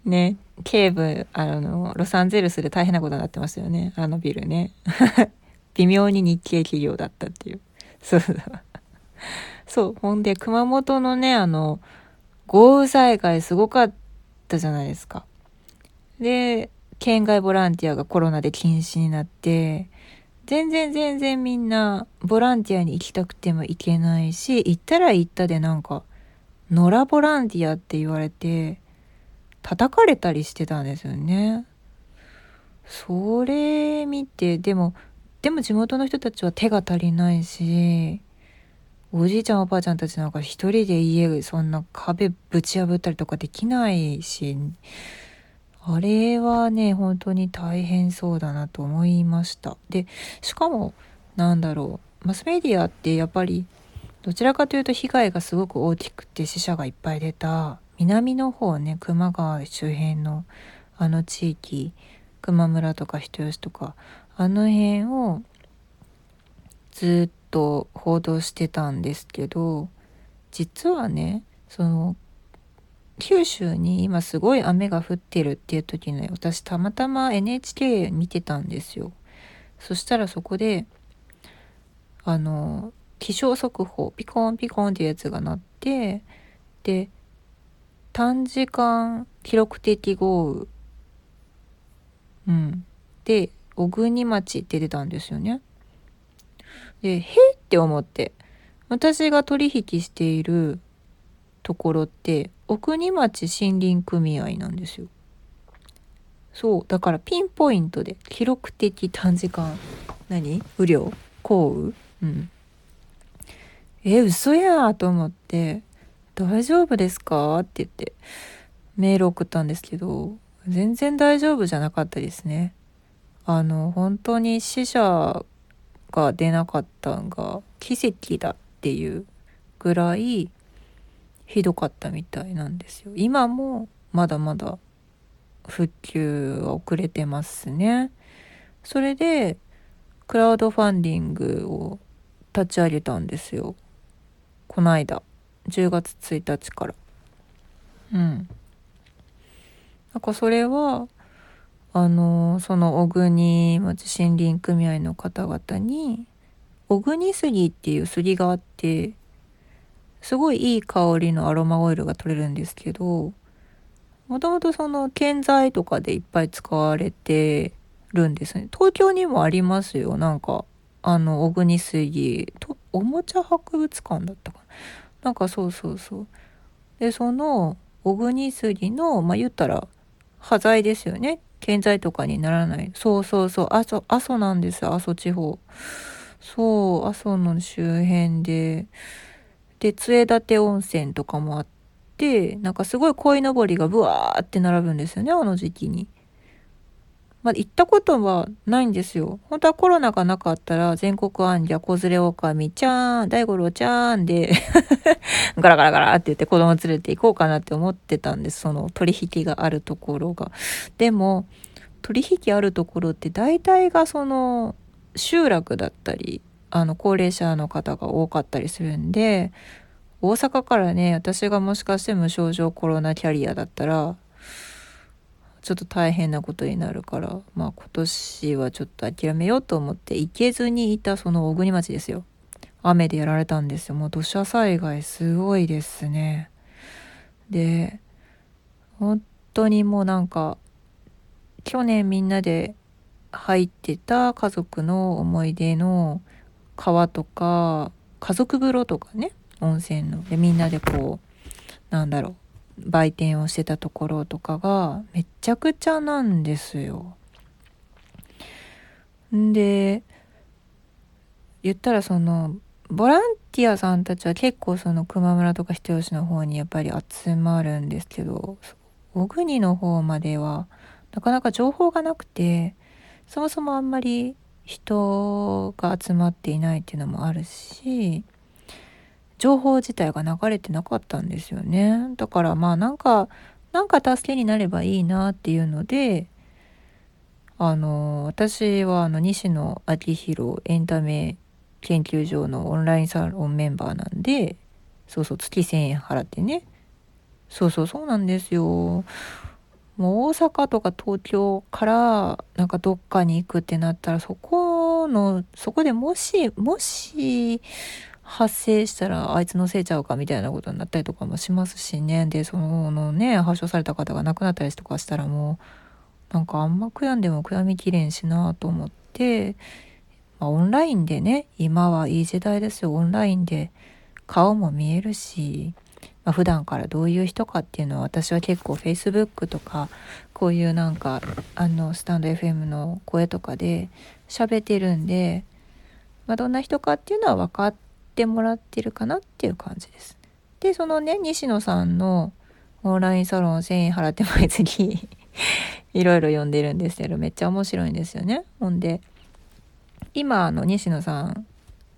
ね、警部、あの、ロサンゼルスで大変なことになってますよね。あのビルね。微妙に日系企業だったっていう。そうそう。そう。ほんで、熊本のね、あの、豪雨災害すごかったじゃないですか。で、県外ボランティアがコロナで禁止になって、全然全然みんなボランティアに行きたくても行けないし、行ったら行ったでなんか、野良ボランティアって言われて、叩かれたりしてたんですよね。それ見て、でも、でも地元の人たちは手が足りないし、おじいちゃんおばあちゃんたちなんか一人で家そんな壁ぶち破ったりとかできないしあれはね本当に大変そうだなと思いました。でしかもなんだろう。マスメディアってやっぱりどちらかというと被害がすごく大きくて死者がいっぱい出た南の方ね球磨川周辺のあの地域球磨村とか人吉とかあの辺をずっと報道してたんですけど実はねその九州に今すごい雨が降ってるっていう時ね私たまたま NHK 見てたんですよ。そしたらそこであの気象速報ピコンピコンっていうやつが鳴ってで短時間記録的豪雨。うん。で小国町って出たんですよね。で、へって思って。私が取引しているところって、奥国町森林組合なんですよ。そう。だからピンポイントで記録的短時間、何？雨量？降雨？うん。え、嘘やと思って、大丈夫ですか？って言ってメール送ったんですけど、全然大丈夫じゃなかったですね。あの、本当に死者が出なかったんが奇跡だっていうぐらいひどかったみたいなんですよ。今もまだまだ復旧は遅れてますね。それでクラウドファンディングを立ち上げたんですよ。この間10月1日から。うん。なんかそれはあのその小国町森林組合の方々に小国杉っていう杉があってすごいいい香りのアロマオイルが取れるんですけどもともとその建材とかでいっぱい使われてるんですね東京にもありますよなんかあの小国杉とおもちゃ博物館だったかななんかそうそうそうでその小国杉のまあ言ったら端材ですよね建材とかにならない。そうそうそう。阿蘇、阿蘇なんです阿蘇地方。そう、阿蘇の周辺で。で、杖立温泉とかもあってなんかすごい鯉のぼりがブワーって並ぶんですよねあの時期に。まあ、行ったことはないんですよ。本当はコロナがなかったら全国アンジャ子連れオカミちゃーん大五郎ちゃーんで ガラガラガラって言って子供連れて行こうかなって思ってたんですその取引があるところが。でも取引あるところって大体がその集落だったりあの高齢者の方が多かったりするんで大阪からね私がもしかして無症状コロナキャリアだったらちょっと大変なことになるからまあ今年はちょっと諦めようと思って行けずにいたその小国町ですよ。雨でやられたんですよ。もう土砂災害すごいですね。で本当にもうなんか去年みんなで入ってた家族の思い出の川とか家族風呂とかね温泉のでみんなでこうなんだろう売店をしてたところとかがめちゃくちゃなんですよ。んで言ったらそのボランティアさんたちは結構その球磨村とか人吉の方にやっぱり集まるんですけど小国の方まではなかなか情報がなくてそもそもあんまり人が集まっていないっていうのもあるし情報自体が流れてなかったんですよね。だからまあなんかなんか助けになればいいなっていうのであの私はあの西野昭弘エンタメ研究所のオンラインサロンメンバーなんでそうそう月1,000円払ってね。そうそうそうなんですよ。もう大阪とか東京からなんかどっかに行くってなったらそこのそこでもしもし発生したらあいつのせいちゃうかみたいなことになったりとかもしますしね。でそのね発症された方が亡くなったりとかしたらもうなんかあんま悔やんでも悔やみきれんしなと思って、まあ、オンラインでね今はいい時代ですよ。オンラインで顔も見えるし、まあ、普段からどういう人かっていうのは私は結構 Facebook とかこういうなんかあのスタンド FM の声とかで喋ってるんで、まあ、どんな人かっていうのは分かってもらってるかなっていう感じです。で、そのね、西野さんのオンラインサロン1000円払って毎月 いろいろ読んでるんですけど、めっちゃ面白いんですよね。ほんで、今、あの、西野さん、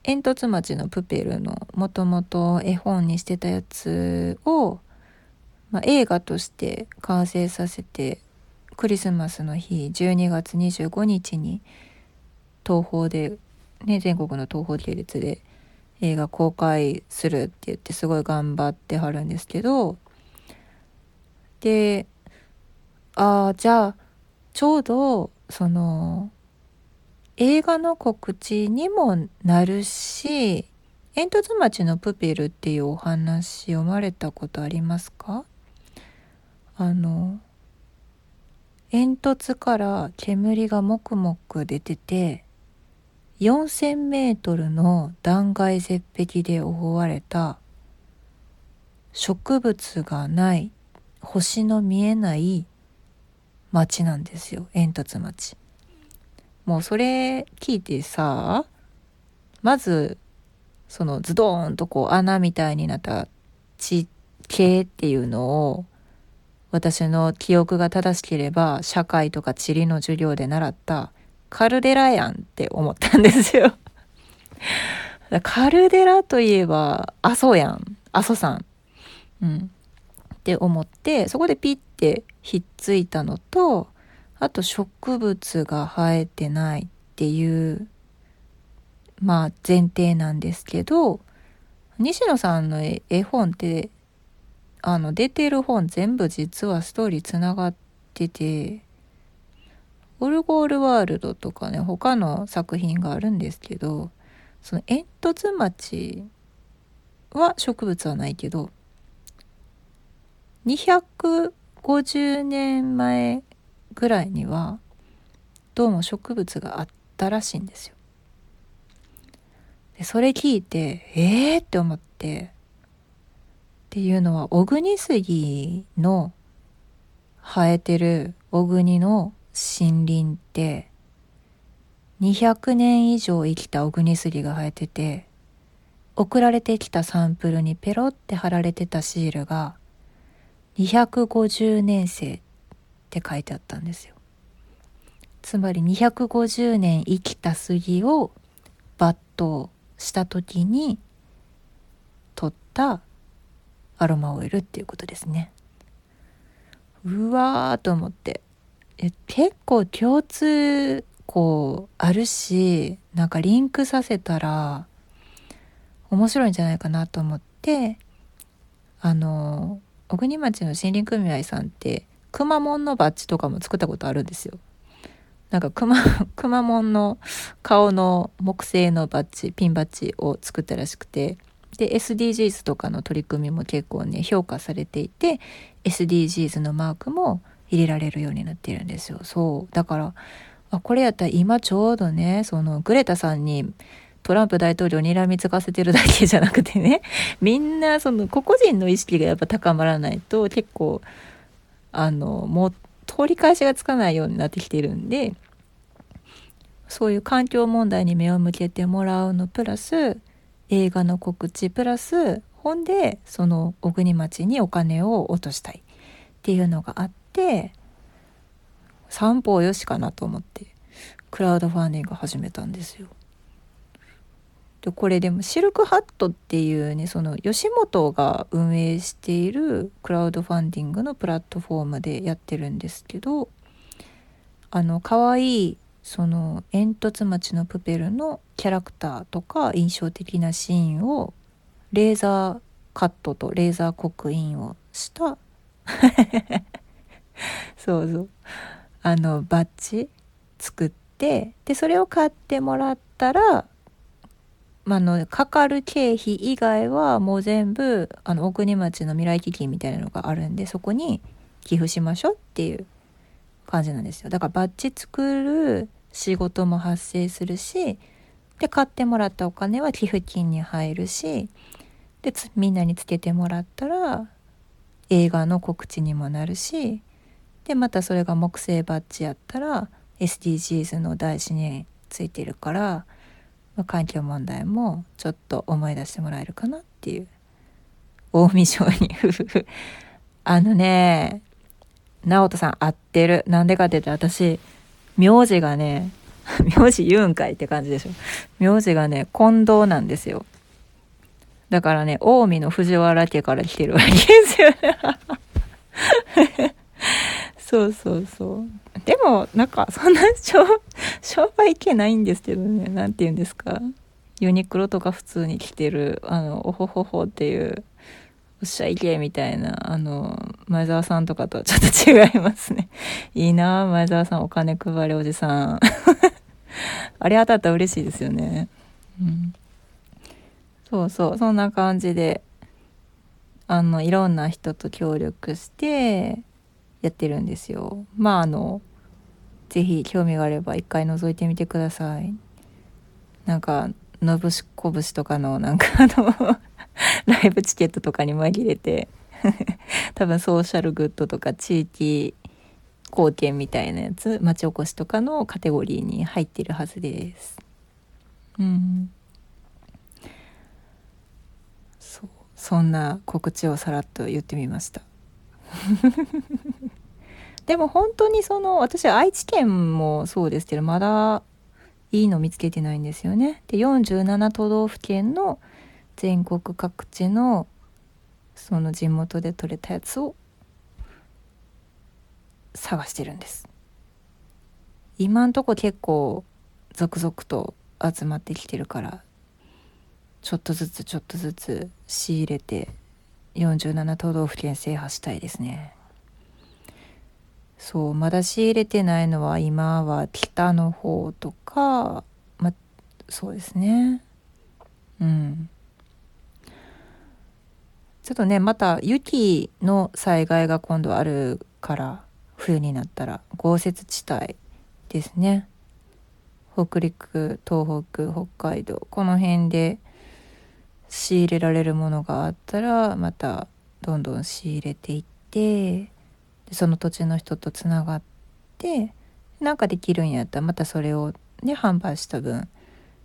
煙突町のプペルのもともと絵本にしてたやつを、まあ、映画として完成させてクリスマスの日12月25日に東宝で、ね、全国の東宝系列で映画公開するって言ってすごい頑張ってはるんですけどでああじゃあちょうどその映画の告知にもなるし煙突町のプペルっていうお話読まれたことありますか？あの煙突から煙がもくもく出てて4000メートルの断崖絶壁で覆われた植物がない星の見えない町なんですよ煙突町。もうそれ聞いてさまずそのズドーンとこう穴みたいになった地形っていうのを私の記憶が正しければ社会とか地理の授業で習ったカルデラやんって思ったんですよ。カルデラといえば阿蘇やん。阿蘇山。うん。って思ってそこでピッてひっついたのとあと植物が生えてないっていうまあ前提なんですけど西野さんの絵本ってあの出てる本全部実はストーリーつながっててオルゴールワールドとかね他の作品があるんですけどその煙突町は植物はないけど250年前ぐらいにはどうも植物があったらしいんですよ。でそれ聞いてえーって思ってっていうのは小国杉の生えてる小国の森林って200年以上生きた小国杉が生えてて送られてきたサンプルにペロって貼られてたシールが250年生って書いてあったんですよ。つまり250年生きた杉を抜刀した時に取ったアロマオイルっていうことですね。うわーと思って。え結構共通項あるしなんかリンクさせたら面白いんじゃないかなと思ってあの小国町の森林組合さんってくまモンのバッジとかも作ったことあるんですよ。なんかくま、くまモンの顔の木製のバッジ、ピンバッジを作ったらしくて、で、SDGs とかの取り組みも結構ね、評価されていて、SDGs のマークも入れられるようになっているんですよ。そう。だから、あ、これやったら今ちょうどね、そのグレタさんにトランプ大統領にらみつかせてるだけじゃなくてね、みんなその個々人の意識がやっぱ高まらないと結構、あの、もう通り返しがつかないようになってきているんで、そういう環境問題に目を向けてもらうのプラス、映画の告知プラス、ほんで、その小国町にお金を落としたいっていうのがあって、三方よしかなと思って、クラウドファンディング始めたんですよ。でこれでもシルクハットっていうねその吉本が運営しているクラウドファンディングのプラットフォームでやってるんですけどあの可愛いその煙突町のプペルのキャラクターとか印象的なシーンをレーザーカットとレーザー刻印をした そうそうあのバッジ作ってでそれを買ってもらったらまあの、かかる経費以外はもう全部、あの、大国町の未来基金みたいなのがあるんで、そこに寄付しましょうっていう感じなんですよ。だからバッジ作る仕事も発生するし、で、買ってもらったお金は寄付金に入るし、で、みんなにつけてもらったら、映画の告知にもなるし、で、またそれが木製バッジやったら、SDGs の台紙についてるから、環境問題もちょっと思い出してもらえるかなっていう。近江商に。あのね直人さん合ってる。なんでかって言って私名字がね 名字言うんかいって感じでしょ。名字がね近藤なんですよ。だからね近江の藤原家から来てるわけですよね。そうそうそう。でもなんかそんな商売系ないんですけどね。何て言うんですか。ユニクロとか普通に着てるあのおほほほっていうおっしゃいけみたいなあの前澤さんとかとはちょっと違いますね。いいな前澤さんお金配りおじさん。あれ当たったら嬉しいですよね。うん。そうそうそんな感じであのいろんな人と協力してやってるんですよ。まああの是非興味があれば一回覗いてみてください。なんかのぶしこぶしとかのなんかあの ライブチケットとかに紛れて 多分ソーシャルグッドとか地域貢献みたいなやつ町おこしとかのカテゴリーに入ってるはずです。うん。そうそんな告知をさらっと言ってみました。でも本当にその私は愛知県もそうですけどまだいいの見つけてないんですよね。で47都道府県の全国各地のその地元で採れたやつを探してるんです。今んとこ結構続々と集まってきてるからちょっとずつちょっとずつ仕入れて47都道府県制覇したいですね。そうまだ仕入れてないのは今は北の方とかまそうですね。うん。ちょっとねまた雪の災害が今度あるから冬になったら豪雪地帯ですね。北陸東北北海道この辺で仕入れられるものがあったらまたどんどん仕入れていってでその土地の人とつながってなんかできるんやったらまたそれをね販売した分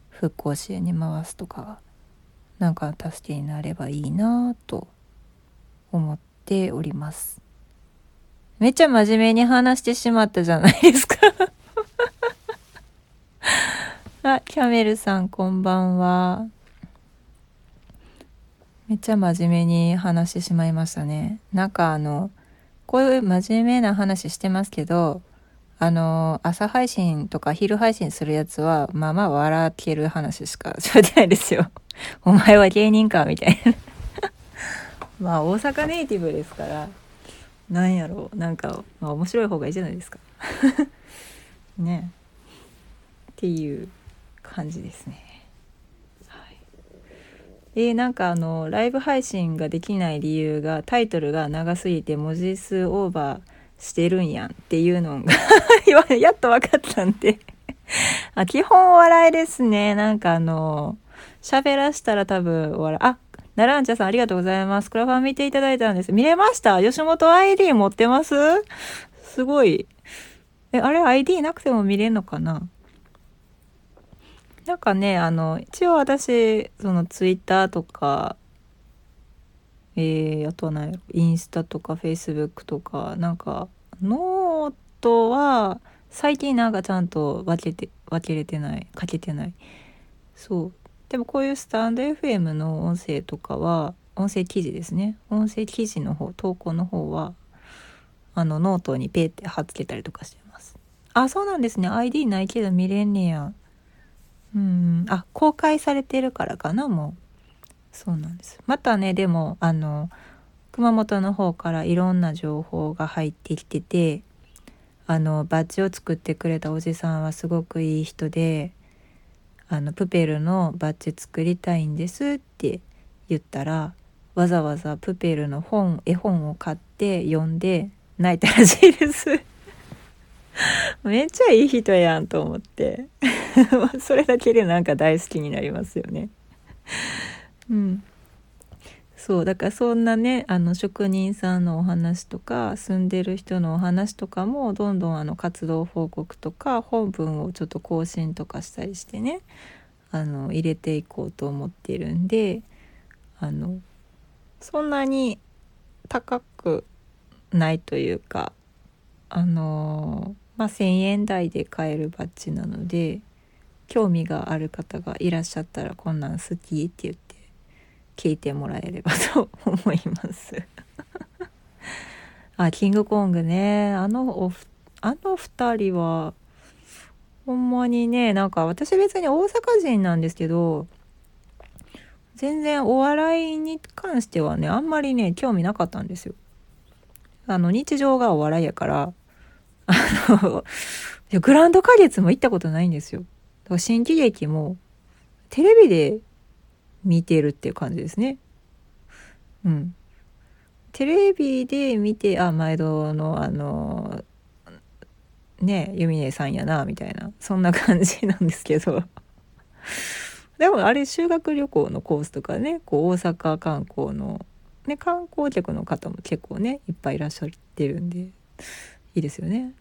復興支援に回すとかなんか助けになればいいなと思っております。めっちゃ真面目に話してしまったじゃないですか。あキャメルさんこんばんは。めっちゃ真面目に話してしまいましたね。なんかあのこういう真面目な話してますけどあの朝配信とか昼配信するやつはまあまあ笑ける話しか しゃってないですよ。お前は芸人かみたいな。まあ大阪ネイティブですからなんやろう。なんか、まあ、面白い方がいいじゃないですか。ね。っていう感じですね。え、なんかあのライブ配信ができない理由がタイトルが長すぎて文字数オーバーしてるんやんっていうのが やっと分かったんで あ基本お笑いですねなんかあの喋らしたら多分お笑いあナランチャさんありがとうございます。クラファン見ていただいたんです。見れました？吉本 ID 持ってます？すごい。え、あれ ID なくても見れんのかな？なんかね、あの、一応私、そのツイッターとか、えー、あとは何、インスタとかフェイスブックとか、なんか、ノートは、最近なんかちゃんと分けて、分けれてない、かけてない。そう。でもこういうスタンド FM の音声とかは、音声記事ですね。音声記事の方、投稿の方は、あの、ノートにペーって貼っつけたりとかしてます。あ、そうなんですね。ID ないけど見れんねや。うん。あ、公開されてるからかな、もう。そうなんです。またね、でも、あの、熊本の方からいろんな情報が入ってきてて、あの、バッジを作ってくれたおじさんはすごくいい人で、あのプペルのバッジ作りたいんですって言ったらわざわざプペルの本絵本を買って読んで泣いたらしいです めっちゃいい人やんと思って。それだけでなんか大好きになりますよね。うん。そうだからそんなねあの職人さんのお話とか住んでる人のお話とかもどんどんあの活動報告とか本文をちょっと更新とかしたりしてねあの入れていこうと思ってるんであのそんなに高くないというかあのまあ1,000円台で買えるバッジなので興味がある方がいらっしゃったらこんなん好きって言って聞いてもらえればと思います。あキングコングね。あのおあの2人はほんまにねなんか私別に大阪人なんですけど全然お笑いに関してはねあんまりね興味なかったんですよ。あの日常がお笑いやから。あのグランド花月も行ったことないんですよ。だから新喜劇もテレビで見てるっていう感じですね。うん。テレビで見て、あ、毎度の、あの、ね、ユミネさんやな、みたいな、そんな感じなんですけど。でもあれ修学旅行のコースとかね、こう大阪観光の、ね、観光客の方も結構ね、いっぱいいらっしゃってるんで、いいですよね。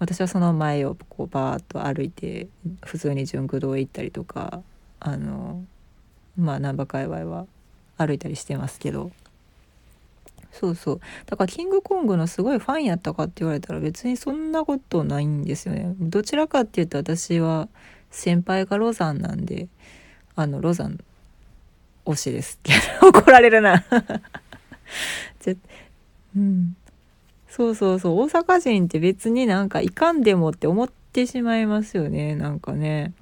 私はその前をこうバーッと歩いて普通に純駆堂行ったりとかあのまあ難波界隈は歩いたりしてますけど。そうそう。だからキングコングのすごいファンやったかって言われたら別にそんなことないんですよね。どちらかっていうと私は先輩がロザンなんであのロザン推しです 怒られるな。うん。そうそうそう。大阪人って別になんかいかんでもって思ってしまいますよね。なんかね。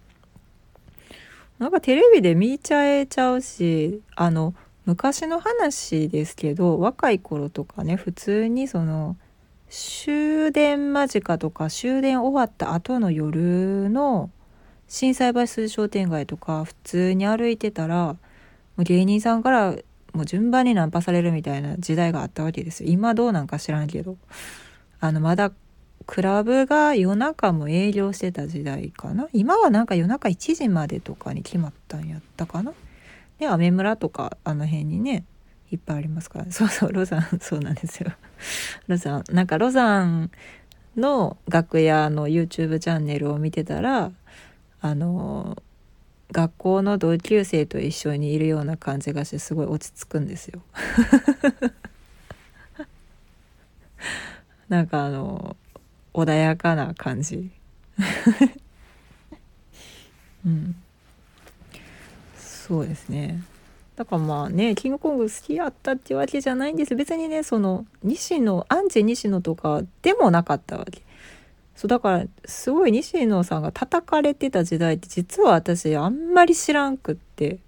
なんかテレビで見ちゃえちゃうしあの昔の話ですけど若い頃とかね普通にその終電間近とか終電終わった後の夜の心斎橋筋商店街とか普通に歩いてたら芸人さんからもう順番にナンパされるみたいな時代があったわけですよ。今どうなんか知らんけど。あのまだクラブが夜中も営業してた時代かな。今はなんか夜中1時までとかに決まったんやったかな。でアメ村とかあの辺にねいっぱいありますから。そうそうロザンそうなんですよ。ロザン。なんかロザンの楽屋の YouTube チャンネルを見てたらあの学校の同級生と一緒にいるような感じがしてすごい落ち着くんですよ。なんかあの穏やかな感じ。うん。そうですね。だからまあねキングコング好きやったってわけじゃないんです。別にねその西野アンチ西野とかでもなかったわけ。そうだからすごい西野さんが叩かれてた時代って実は私あんまり知らんくって。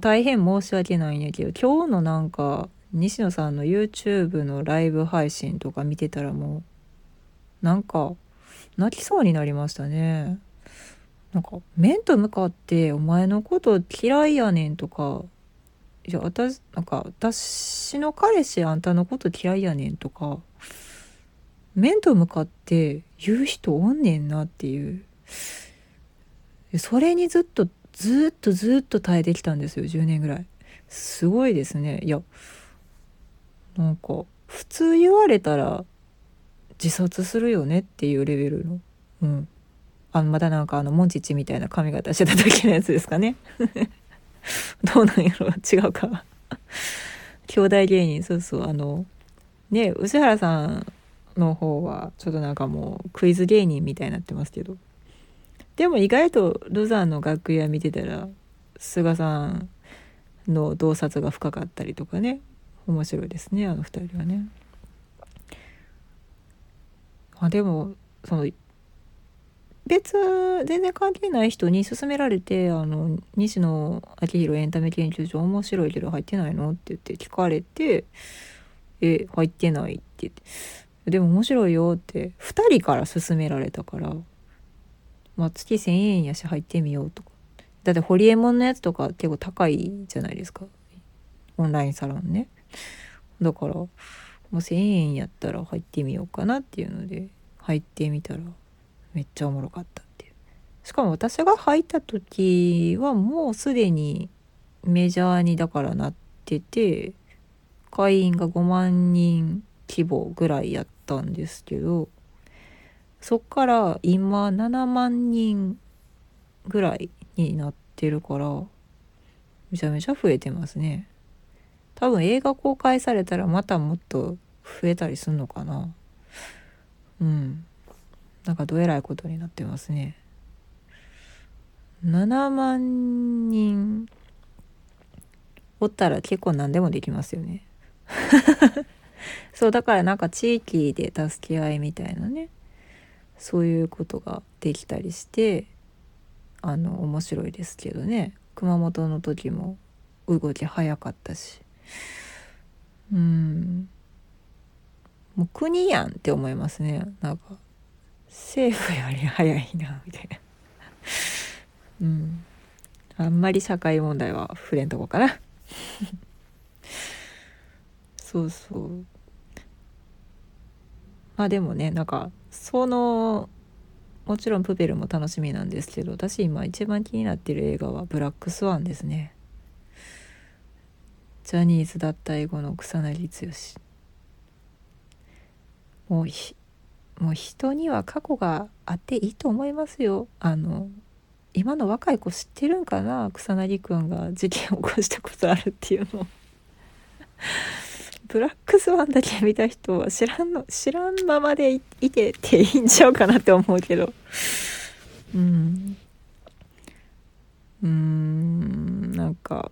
大変申し訳ないんやけど今日のなんか西野さんの YouTube のライブ配信とか見てたらもうなんか泣きそうになりましたね。なんか面と向かって「お前のこと嫌いやねん」とか「いや私なんか私の彼氏あんたのこと嫌いやねん」とか。面と向かって言う人おんねんなっていう。それにずっとずっとずっと耐えてきたんですよ。10年ぐらい。すごいですね。いやなんか普通言われたら自殺するよねっていうレベルの。うん。あまだなんかあのモンチッチみたいな髪型してた時のやつですかね。どうなんやろ違うか。兄弟芸人そうそう。あのね宇治原さんの方はちょっとなんかもうクイズ芸人みたいになってますけどでも意外とルザンの楽屋見てたら菅さんの洞察が深かったりとかね面白いですねあの2人はね。あでもその別全然関係ない人に勧められて「あの西野昭弘エンタメ研究所面白いけど入ってないの?」って言って聞かれて「え入ってない」って言って「でも面白いよ」って2人から勧められたから「まあ、月1,000円やし入ってみよう」とか。だってホリエモンのやつとか結構高いじゃないですか。オンラインサロンね。だからもう1,000円やったら入ってみようかなっていうので入ってみたらめっちゃおもろかったっていう。しかも私が入った時はもうすでにメジャーにだからなってて会員が5万人規模ぐらいやったんですけどそっから今7万人ぐらいになってるからめちゃめちゃ増えてますね。多分映画公開されたらまたもっと増えたりすんのかな。うん。なんかどえらいことになってますね。7万人おったら結構何でもできますよね。そうだからなんか地域で助け合いみたいなねそういうことができたりしてあの面白いですけどね。熊本の時も動き早かったし。うん。もう国やんって思いますね。なんか政府より早いなみたいな。うん。あんまり社会問題は触れんとこかな。そうそう。まあでもねなんかそのもちろんプペルも楽しみなんですけど私今一番気になってる映画は「ブラックスワン」ですね。ジャニーズ脱退後の草薙剛。もうひもう人には過去があっていいと思いますよ。あの今の若い子知ってるんかな？草薙くんが事件を起こしたことあるっていうの。ブラックスワンだけ見た人は知らんの 知らんままでいてていいんちゃうかなって思うけど。うん。うんなんか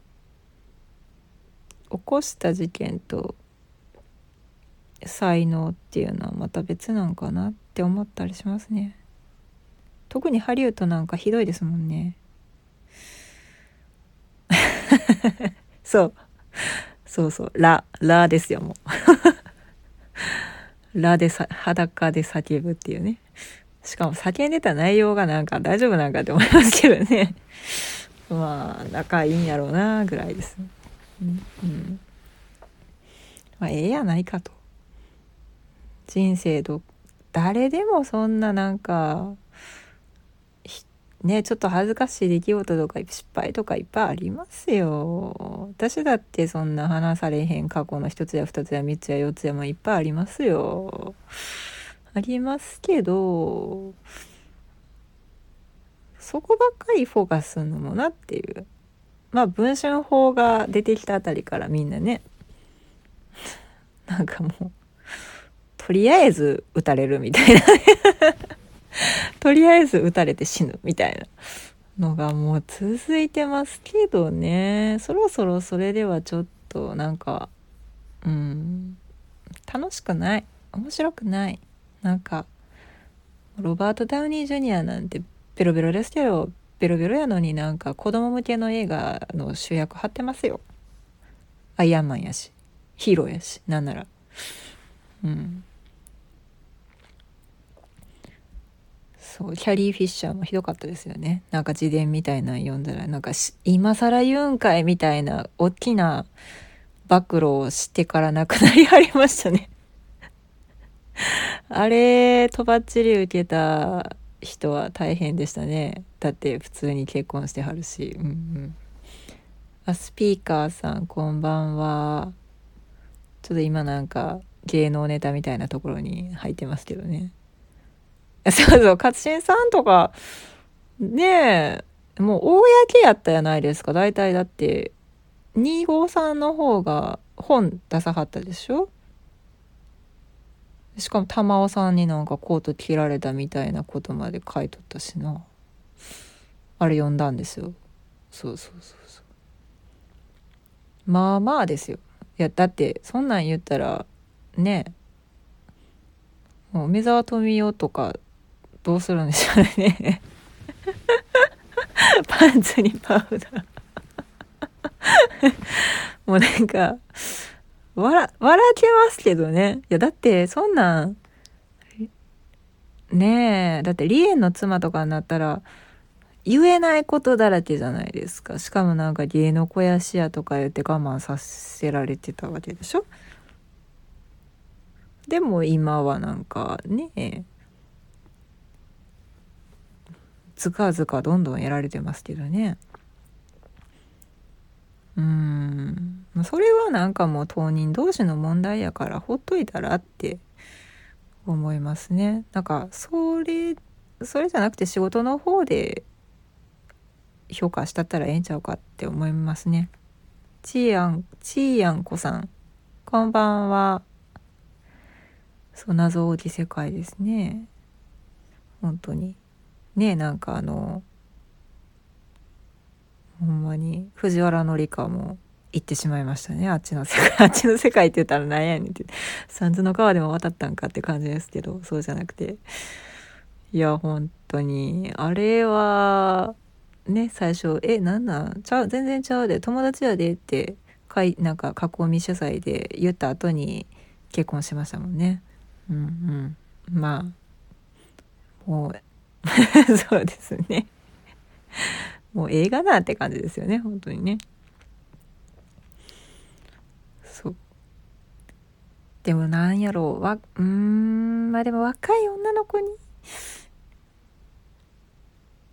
起こした事件と才能っていうのはまた別なんかなって思ったりしますね。特にハリウッドなんかひどいですもんね。そう。そうそう。ララですよもう。ラでさ裸で叫ぶっていうね。しかも叫んでた内容がなんか大丈夫なんかって思いますけどね。まあ仲いいんやろうなぐらいです、うん、まあええやないかと。人生ど誰でもそんななんかねちょっと恥ずかしい出来事とか失敗とかいっぱいありますよ。私だってそんな話されへん過去の一つや二つや三つや四つやもいっぱいありますよ。ありますけどそこばっかりフォーカスするのもなっていう。まあ文春法が出てきたあたりからみんなね。なんかもうとりあえず撃たれるみたいなとりあえず撃たれて死ぬみたいなのがもう続いてますけどね。そろそろそれではちょっとなんかうん楽しくない。面白くない。なんかロバート・ダウニー・ジュニアなんてベロベロですけどベロベロやのになんか子供向けの映画の主役張ってますよ。アイアンマンやしヒーローやしなんなら。うん。そうキャリー・フィッシャーもひどかったですよね。なんか自伝みたいなの読んだらなんか今更言うんかいみたいな大きな暴露をしてから亡くなりはりましたね。あれとばっちり受けた人は大変でしたね。だって普通に結婚してはるし。うんうん。あスピーカーさんこんばんは。ちょっと今なんか芸能ネタみたいなところに入ってますけどね。そうそう勝新さんとかねえもう公やったやないですか。大体だって2号さんの方が本出さはったでしょ。しかも玉尾さんになんかコート着られたみたいなことまで書いとったしな。あれ読んだんですよ。そうそうそうそう。まあまあですよ。いやだってそんなん言ったらねえもう梅沢富美男とかどうするんでしょうね。パンツにパウダー。もうなんか笑笑けますけどね。いやだってそんなんねえだって梨園の妻とかになったら言えないことだらけじゃないですか。しかもなんか芸の肥やしやとか言って我慢させられてたわけでしょ。でも今はなんかねえずかずかどんどんやられてますけどね。うーん。それはなんかもう当人同士の問題やからほっといたらって思いますね。なんかそれそれじゃなくて仕事の方で評価したったらええんちゃうかって思いますね。ちーやんちーやんこさんこんばんは。そう謎多き世界ですね。本当に。ねなんかあのほんまに藤原紀香も行ってしまいましたね。あっちの世界 あっちの世界って言ったら何やねんって。三途の川でも渡ったんかって感じですけどそうじゃなくて。いや本当に。あれはね最初「えなんなん？ちゃう全然ちゃうで友達やで」ってかいなんか囲み取材で言った後に結婚しましたもんね。うんうん。まあもう そうですね。もう映画だって感じですよね本当にね。そう。でもなんやろうわうんまあでも若い女の子に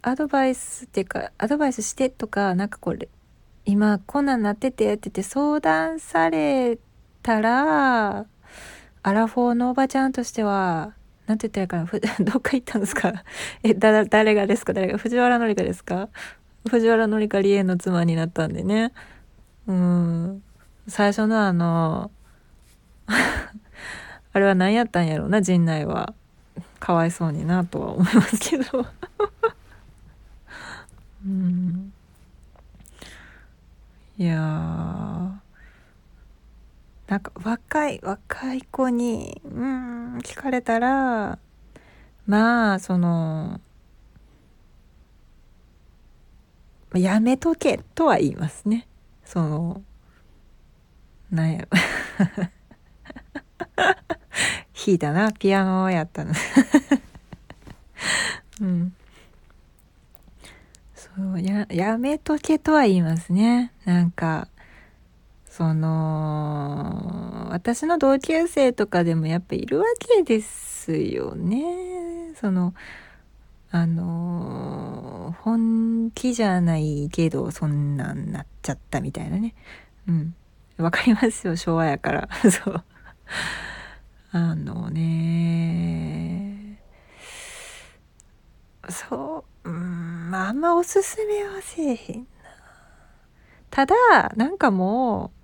アドバイスっていうかアドバイスしてとかなんかこれ今こんなんなっててってて相談されたらアラフォーのおばちゃんとしてはなんて言ったらいいかな？どっか行ったんですか？えだ誰がですか？誰が？藤原紀香ですか？藤原紀香梨恵の妻になったんでね。うん。最初のあの あれは何やったんやろうな？陣内は。かわいそうになとは思いますけど。うん。いやなんか若い若い子にうん聞かれたらまあそのやめとけとは言いますね。そのなんや。弾いたなピアノやったな うん。そうややめとけとは言いますね。なんかその私の同級生とかでもやっぱいるわけですよね。そのあのー、本気じゃないけどそんなんなっちゃったみたいなね。うん。わかりますよ昭和やから。そう。あのねそう。うんあんまおすすめはせえへんな。ただなんかもう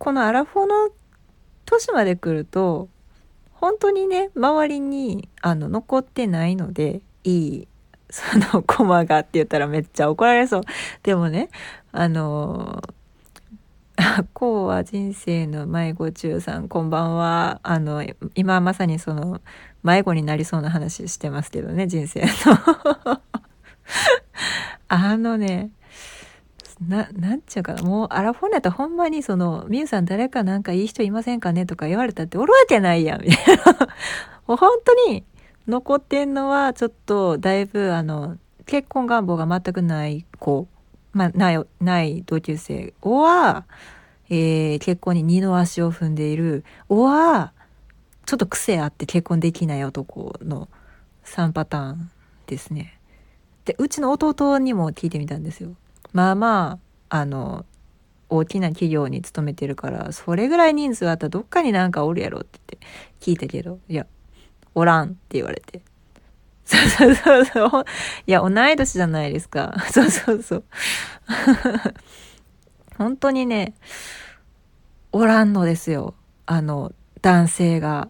このアラフォーの年まで来ると本当にね周りにあの残ってないのでいいそのコマがって言ったらめっちゃ怒られそう。でもねあの こうは人生の迷子中さんこんばんは。あの今まさにその迷子になりそうな話してますけどね人生の。あのねな、なんちゅうかな、もうアラフォーナとほんまにその、みゆさん誰かなんかいい人いませんかねとか言われたっておるわけないやん、みたいな。もう本当に残ってんのはちょっとだいぶあの、結婚願望が全くない子、まあ、ない、ない同級生おは、えー、結婚に二の足を踏んでいる、おは、ちょっと癖あって結婚できない男の3パターンですね。で、うちの弟にも聞いてみたんですよ。まあまああの大きな企業に勤めてるからそれぐらい人数あったらどっかになんかおるやろってって聞いたけどいやおらんって言われて。そうそうそうそう。いや同い年じゃないですか。そうそうそう。本当にねおらんのですよ。あの男性が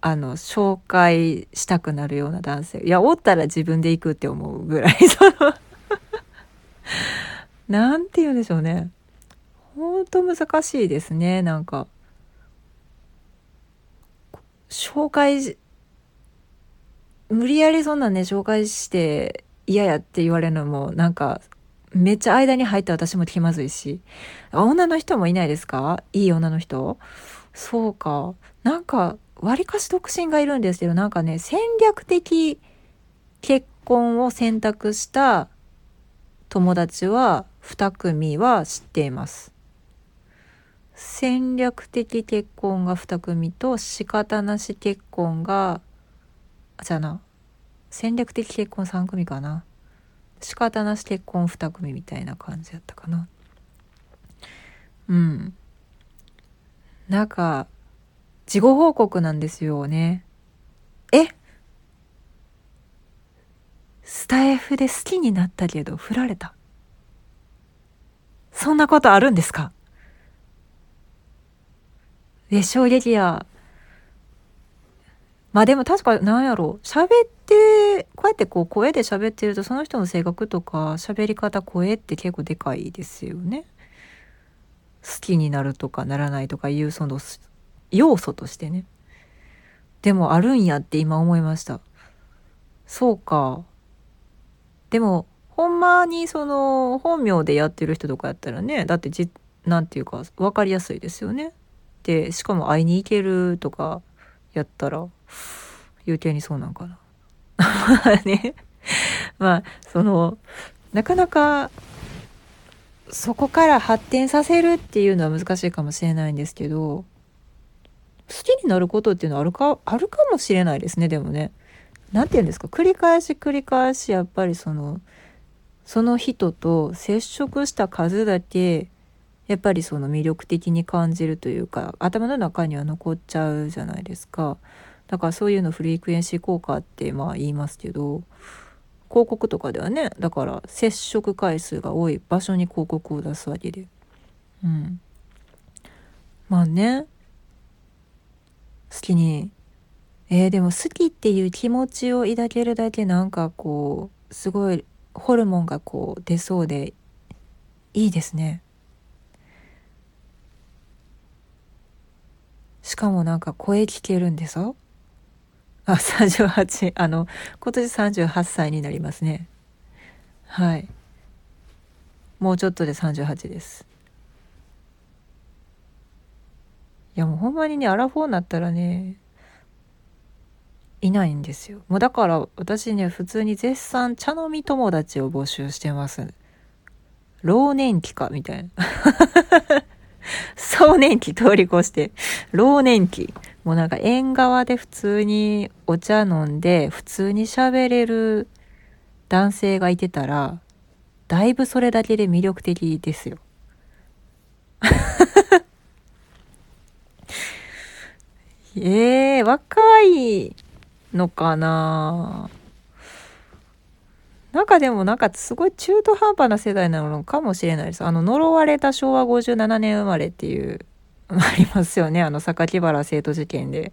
あの紹介したくなるような男性。いやおったら自分で行くって思うぐらい。そ の なんて言うんでしょうね。ほんと難しいですね、なんか。紹介無理やりそんなね、紹介して嫌やって言われるのも、なんか、めっちゃ間に入って私も気まずいし。女の人もいないですか？いい女の人？そうか。なんか、わりかし独身がいるんですけど、なんかね、戦略的結婚を選択した友達は2組は知っています。戦略的結婚が2組と仕方なし結婚がじゃあな戦略的結婚3組かな。仕方なし結婚2組みたいな感じやったかな。うん。なんか事後報告なんですよね。え？スタイフで好きになったけど振られた。そんなことあるんですか？え、衝撃や。まあでも確かなんやろ喋ってこうやってこう声で喋ってるとその人の性格とか喋り方声って結構でかいですよね。好きになるとかならないとかいうその要素としてね。でもあるんやって今思いました。そうか。でもほんまにその本名でやってる人とかやったらねだってじなんていうか分かりやすいですよね。でしかも会いに行けるとかやったら余計にそうなんかな。まあねまあそのなかなかそこから発展させるっていうのは難しいかもしれないんですけど好きになることっていうのはあるかあるかもしれないですねでもね。何て言うんですか？繰り返し繰り返しやっぱりそのその人と接触した数だけやっぱりその魅力的に感じるというか頭の中には残っちゃうじゃないですか。だからそういうのフリークエンシー効果ってまあ言いますけど広告とかではねだから接触回数が多い場所に広告を出すわけで。うん。まあね好きにえー、でも好きっていう気持ちを抱けるだけなんかこうすごいホルモンがこう出そうでいいですね。しかもなんか声聞けるんですよ。あ、38、あの、今年38歳になりますね。はい。もうちょっとで38です。いやもうほんまにね、アラフォーになったらね、いないんですよ。もうだから私ね、普通に絶賛茶飲み友達を募集してます。老年期かみたいな。壮年期通り越して、老年期。もうなんか縁側で普通にお茶飲んで、普通に喋れる男性がいてたら、だいぶそれだけで魅力的ですよ。え えー、若いのかな。なんかでもなんかすごい中途半端な世代なのかもしれないです。あの呪われた昭和57年生まれっていう ありますよね。あの榊原生徒事件で、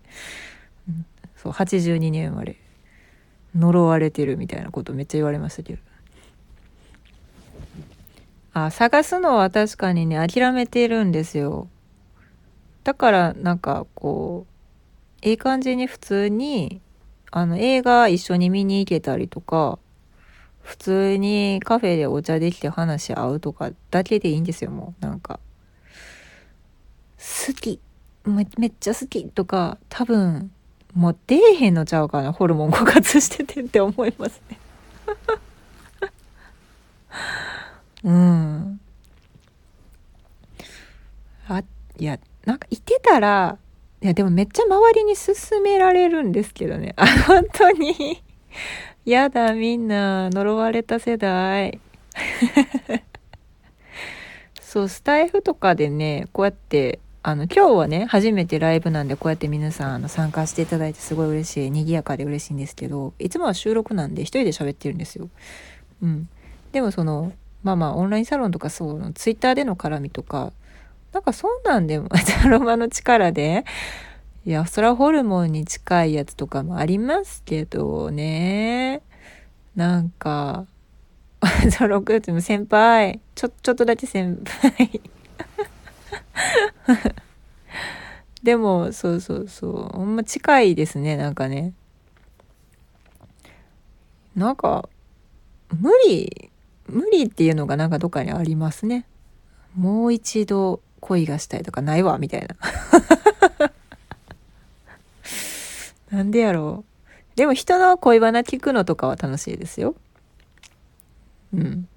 そう82年生まれ。呪われてるみたいなことめっちゃ言われましたけど。あ探すのは確かにね諦めてるんですよ。だからなんかこういい感じに普通にあの映画一緒に見に行けたりとか普通にカフェでお茶できて話し合うとかだけでいいんですよもうなんか。好き。めめっちゃ好きとか多分もう出えへんのちゃうかなホルモン枯渇しててって思いますね。うん。あいやなんかいてたらいやでもめっちゃ周りに勧められるんですけどね。あ 本当に。やだみんな。呪われた世代。そうスタイフとかでねこうやってあの今日はね初めてライブなんでこうやって皆さんあの参加していただいてすごい嬉しい賑やかで嬉しいんですけどいつもは収録なんで一人で喋ってるんですよ。うん、でもそのまあまあオンラインサロンとかそうツイッターでの絡みとかなんかそんなんでも アロマの力で。いやそらホルモンに近いやつとかもありますけどね。なんか その6月も先輩。ちょちょっとだけ先輩。でもそうそうそう。ほんま近いですねなんかね。なんか無理無理っていうのがなんかどっかにありますね。もう一度恋がしたいとかないわみたいな。なんでやろう。でも人の恋バナ聞くのとかは楽しいですよ。うん。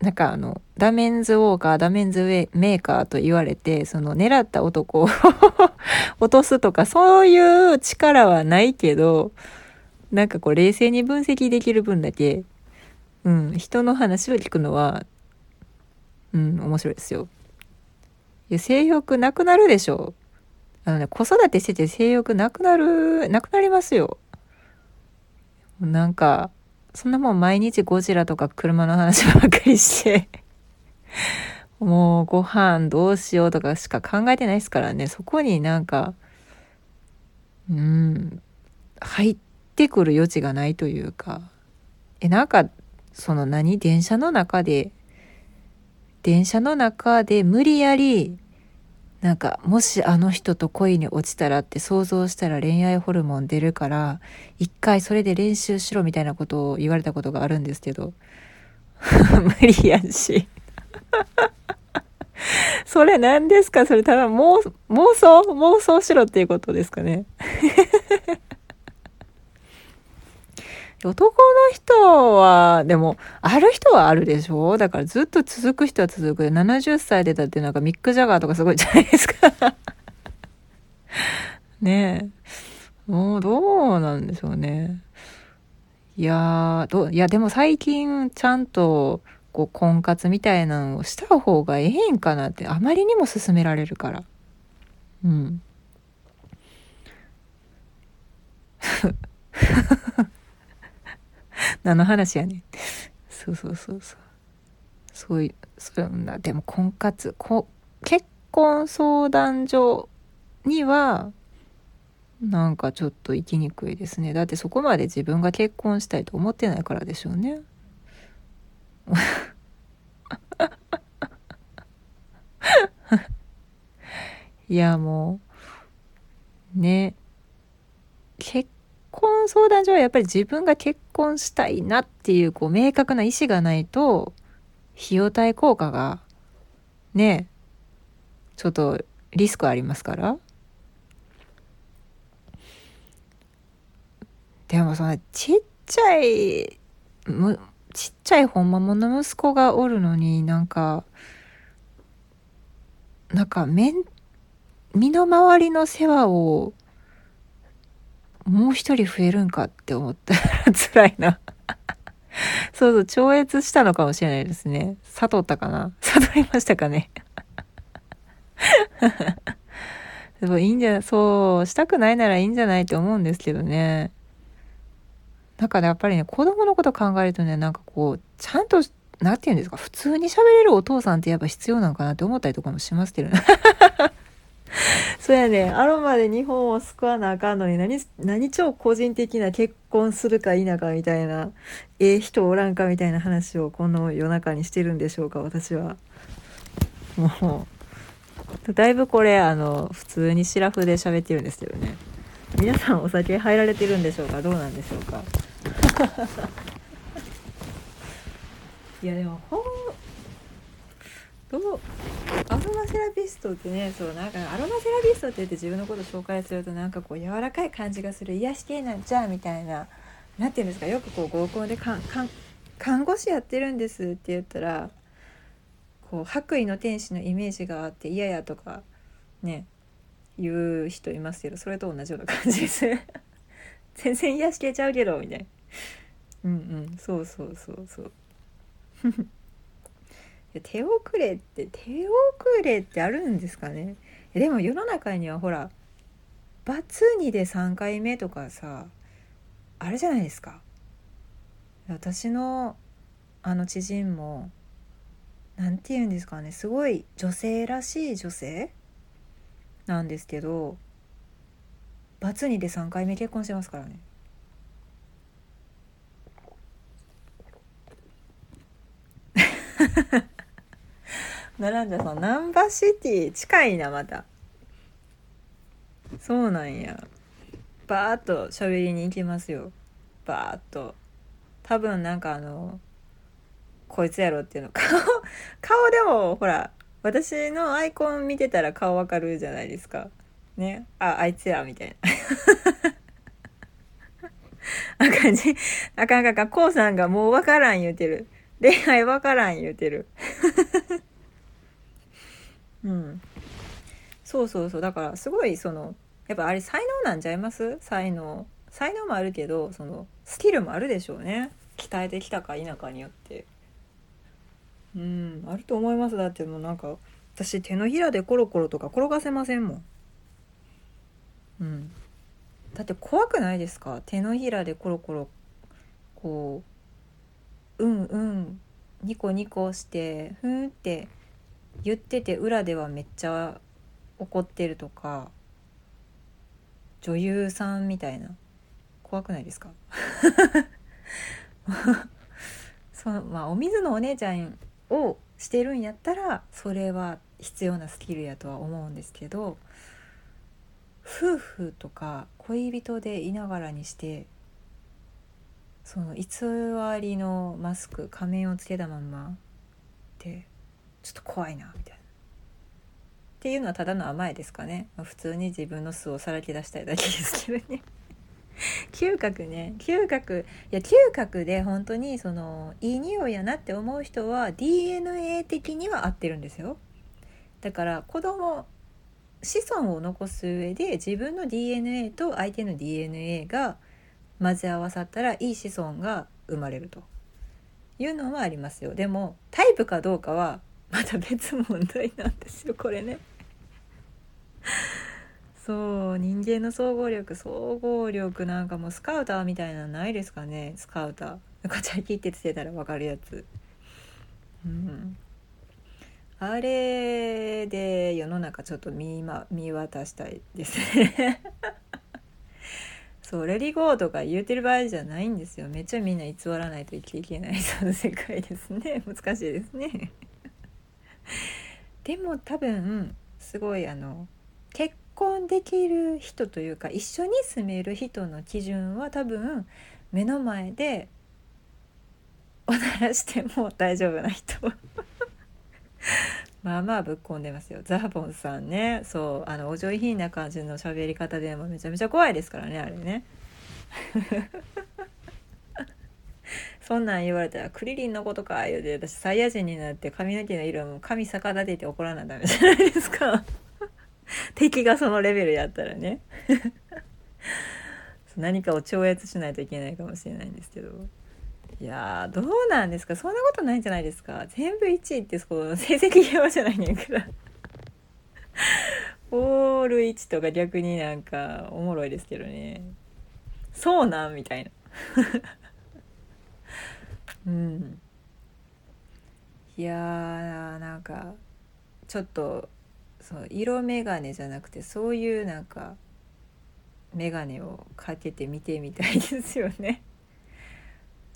なんかあのダメンズウォーカーダメンズメーカーと言われてその狙った男を 落とすとかそういう力はないけどなんかこう冷静に分析できる分だけ、うん、人の話を聞くのは、うん、面白いですよ。いや性欲なくなるでしょあのね子育てしてて性欲なくなるなくなりますよ。なんかそんなもん毎日ゴジラとか車の話ばっかりして もうご飯どうしようとかしか考えてないですからね。そこになんか、うん、入ってくる余地がないというか。え、なんか、その何？電車の中で、電車の中で無理やりなんかもしあの人と恋に落ちたらって想像したら恋愛ホルモン出るから一回それで練習しろみたいなことを言われたことがあるんですけど 無理やし。それ何ですか？それ多分妄想妄想しろっていうことですかね。男の人は、でも、ある人はあるでしょ？だからずっと続く人は続く。70歳でだってなんかミック・ジャガーとかすごいじゃないですか ねえ。もうどうなんでしょうね。いやどいやでも最近ちゃんとこう婚活みたいなのをした方がええんかなってあまりにも勧められるから。うん。何の話やねん。そうそうそうそう。そういう、そうな、でも婚活、こ結婚相談所には、なんかちょっと行きにくいですね。だってそこまで自分が結婚したいと思ってないからでしょうね。いやもうね結婚相談所はやっぱり自分が結婚したいなっていうこう明確な意思がないと費用対効果がねちょっとリスクありますから。でもそのちっちゃいむちっちゃいほんまもの息子がおるのになんかなんか身の回りの世話をもう一人増えるんかって思ったら 辛いなそうそう、超越したのかもしれないですね。悟ったかな？悟りましたかね？でもいいんじゃ、そう、したくないならいいんじゃないって思うんですけどね。なんかね、やっぱりね、子供のこと考えるとね、なんかこう、ちゃんと、なんて言うんですか、普通に喋れるお父さんってやっぱ必要なのかなって思ったりとかもしますけどね。そうやね。アロマで日本を救わなあかんのに何何超個人的な結婚するか否かみたいなええ人おらんかみたいな話をこの夜中にしてるんでしょうか私は。もうだいぶこれあの普通にシラフで喋ってるんですけどね。皆さんお酒入られてるんでしょうか？どうなんでしょうか？いやでもほんどうアロマセラピストってねそうなんかアロマセラピストって言って自分のこと紹介するとなんかこう柔らかい感じがする癒し系なんじゃみたいな何て言うんですかよくこう合コンでかんかん看護師やってるんですって言ったらこう白衣の天使のイメージがあって嫌やとかね言う人いますけどそれと同じような感じです。全然癒し系ちゃうけどみたいな。うんうんそうそうそうそう。手遅れって手遅れってあるんですかね？でも世の中にはほらバツ2で3回目とかさあれじゃないですか。私のあの知人も何て言うんですかね？すごい女性らしい女性なんですけどバツ2で3回目結婚してますからね。並んださんナンバシティ近いなまた。そうなんや。バーッと喋りに行きますよ。バーッと。多分なんかあのこいつやろっていうの。顔顔でもほら私のアイコン見てたら顔わかるじゃないですか。ね。ああいつやみたいな。あかんじ。あかんかんかん。こうさんがもうわからん言うてる。恋愛わからん言うてる。うん。そうそうそう。だからすごいそのやっぱあれ才能なんちゃいます？才能。才能もあるけどそのスキルもあるでしょうね。鍛えてきたか否かによって。うん。あると思います。だってもうなんか私手のひらでコロコロとか転がせませんもん。うん。だって怖くないですか？手のひらでコロコロこううんうんニコニコしてふんって言ってて裏ではめっちゃ怒ってるとか女優さんみたいな。怖くないですか？そうまあお水のお姉ちゃんをしてるんやったらそれは必要なスキルやとは思うんですけど夫婦とか恋人でいながらにしてその偽りのマスク仮面をつけたまんまでちょっと怖いなみたいな。っていうのはただの甘えですかね、まあ、普通に自分の巣をさらけ出したいだけですけどね。嗅覚ね。嗅覚。いや嗅覚で本当にそのいい匂いやなって思う人は DNA 的には合ってるんですよ。だから子供子孫を残す上で自分の DNA と相手の DNA が混ぜ合わさったらいい子孫が生まれるというのはありますよ。でもタイプかどうかはまた別問題なんですよこれね。そう人間の総合力総合力なんかもうスカウターみたいなのないですかねスカウター。ガチャキってつけたら分かるやつ。うん。あれで世の中ちょっと見,、ま、見渡したいですね。そうレディゴーとか言うてる場合じゃないんですよ。めっちゃみんな偽らないと生きていけない。その世界ですね。難しいですね。でも多分すごいあの結婚できる人というか一緒に住める人の基準は多分目の前でおならしても大丈夫な人。まあまあぶっこんでますよ。ザーボンさんね。そうあのお上品な感じの喋り方でもめちゃめちゃ怖いですからねあれね。そんなん言われたらクリリンのことか言うて私サイヤ人になって髪の毛の色も髪逆立てて怒らなダメじゃないですか。敵がそのレベルやったらね。何かを超越しないといけないかもしれないんですけど。いやどうなんですか？そんなことないんじゃないですか？全部1位ってそう成績表じゃないねんから。オール1とか逆になんかおもろいですけどね。そうなん？みたいな。うん。いやーなんかちょっとそう色眼鏡じゃなくてそういうなんか眼鏡をかけて見てみたいですよね。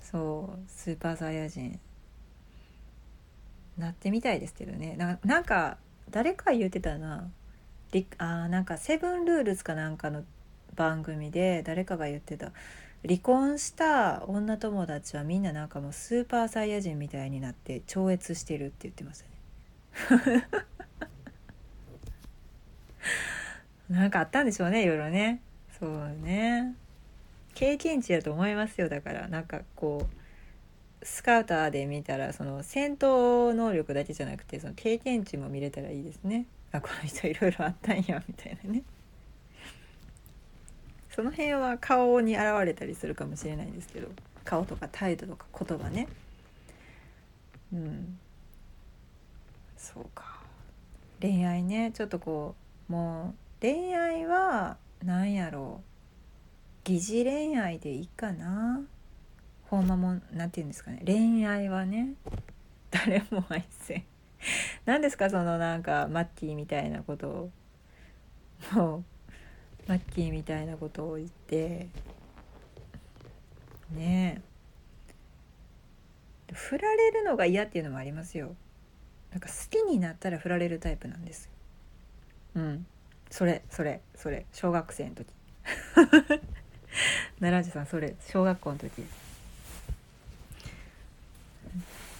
そうスーパーサイヤ人。なってみたいですけどね。ななんか誰か言ってたな。あなんか「セブンルールズ」かなんかの番組で誰かが言ってた。離婚した女友達はみんななんかもうスーパーサイヤ人みたいになって超越してるって言ってましたね。なんかあったんでしょうねいろいろね。そうね。経験値だと思いますよだから。なんかこうスカウターで見たらその戦闘能力だけじゃなくてその経験値も見れたらいいですね。あこの人いろいろあったんやみたいなね。その辺は顔に現れたりするかもしれないですけど顔とか態度とか言葉ね。うん。そうか。恋愛ね。ちょっとこうもう恋愛は何やろう。疑似恋愛でいいかな。ほんまも何て言うんですかね。恋愛はね。誰も愛せん。何ですかそのなんかマッキーみたいなことを。もうマッキーみたいなことを言ってねえ。振られるのが嫌っていうのもありますよ。なんか好きになったら振られるタイプなんですうん。それそれそれ。小学生の時。奈良地さんそれ。小学校の時。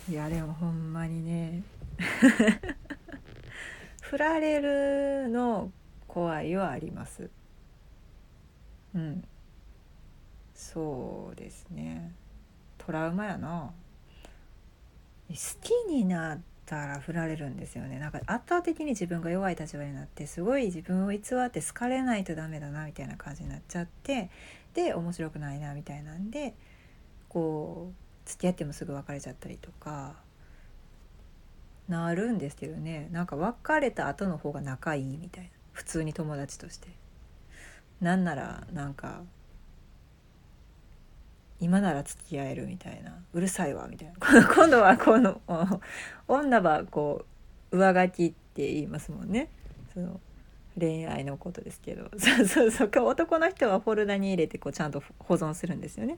いやでもほんまにね。振られるの怖いはあります。うん。そうですね。トラウマやな。好きになったら振られるんですよね。なんか圧倒的に自分が弱い立場になってすごい自分を偽って好かれないとダメだなみたいな感じになっちゃってで面白くないなみたいなんでこう付き合ってもすぐ別れちゃったりとかなるんですけどね。なんか別れた後の方が仲いいみたいな。普通に友達として。なんならなんか今なら付き合えるみたいなうるさいわみたいな。今度はこの女はこう上書きって言いますもんね。その恋愛のことですけど。そうそうそう男の人はフォルダに入れてこうちゃんと保存するんですよね。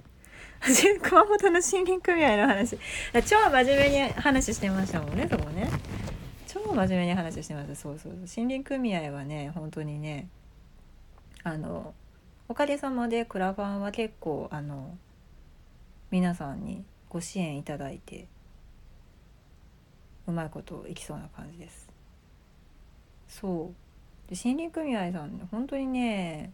熊本の森林組合の話。超真面目に話してましたもんねそこね。超真面目に話してました。そうそう森林組合はね本当にねあのおかげさまでクラファンは結構あの皆さんにご支援いただいてうまいこといきそうな感じです。そう。で森林組合さん本当にね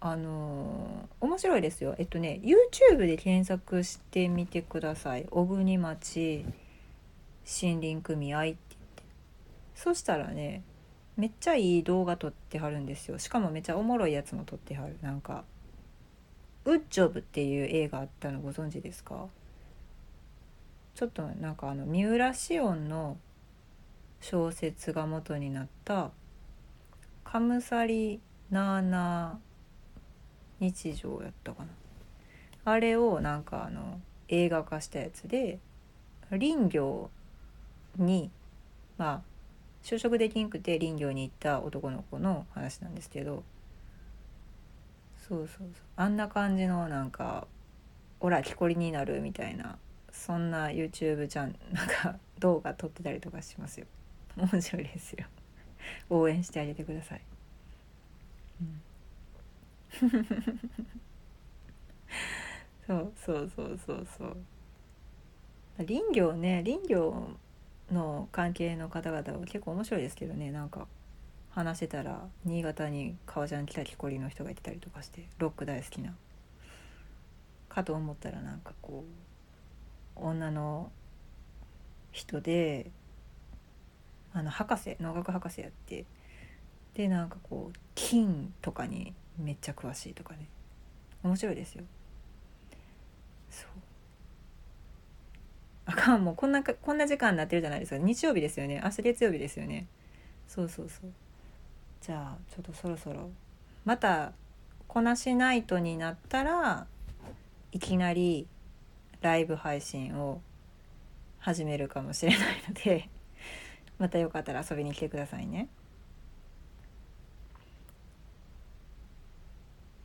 あの面白いですよ。えっとね YouTube で検索してみてください。小国町森林組合って言って。そしたらねめっちゃいい動画撮ってはるんですよ。しかもめっちゃおもろいやつも撮ってはる。なんか「ウッジョブ」っていう映画あったのご存知ですか？ちょっとなんかあの三浦紫音の小説が元になった「カムサリナーナー日常」やったかな。あれをなんかあの映画化したやつで林業にまあ就職できんくて林業に行った男の子の話なんですけどそうそうそう。あんな感じのなんか「オラ木こりになる」みたいなそんな YouTube ちゃんなんか 動画撮ってたりとかしますよ。面白いですよ。応援してあげてください、うん、そうそうそうそうそう。林業ね林業の関係の方々は結構面白いですけどね。なんか話してたら新潟に革ジャン着たきこりの人がいてたりとかしてロック大好きな。かと思ったらなんかこう女の人であの博士農学博士やってでなんかこう金とかにめっちゃ詳しいとかね。面白いですよ。あかん もうこんなこんな時間になってるじゃないですか。日曜日ですよね。明日月曜日ですよね。そうそうそう。じゃあちょっとそろそろ。またこなしナイトになったらいきなりライブ配信を始めるかもしれないので またよかったら遊びに来てくださいね。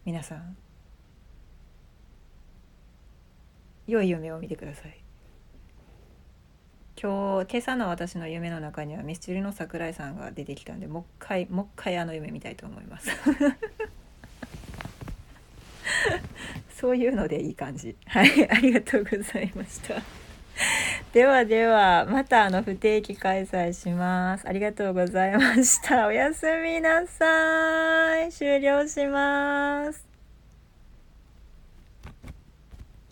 皆さん良い夢を見てください。今日今朝の私の夢の中にはミスチルの桜井さんが出てきたんでもう一回もう一回あの夢見たいと思います。そういうのでいい感じ。はいありがとうございました。ではではまたあの不定期開催します。ありがとうございました。おやすみなさい。終了します。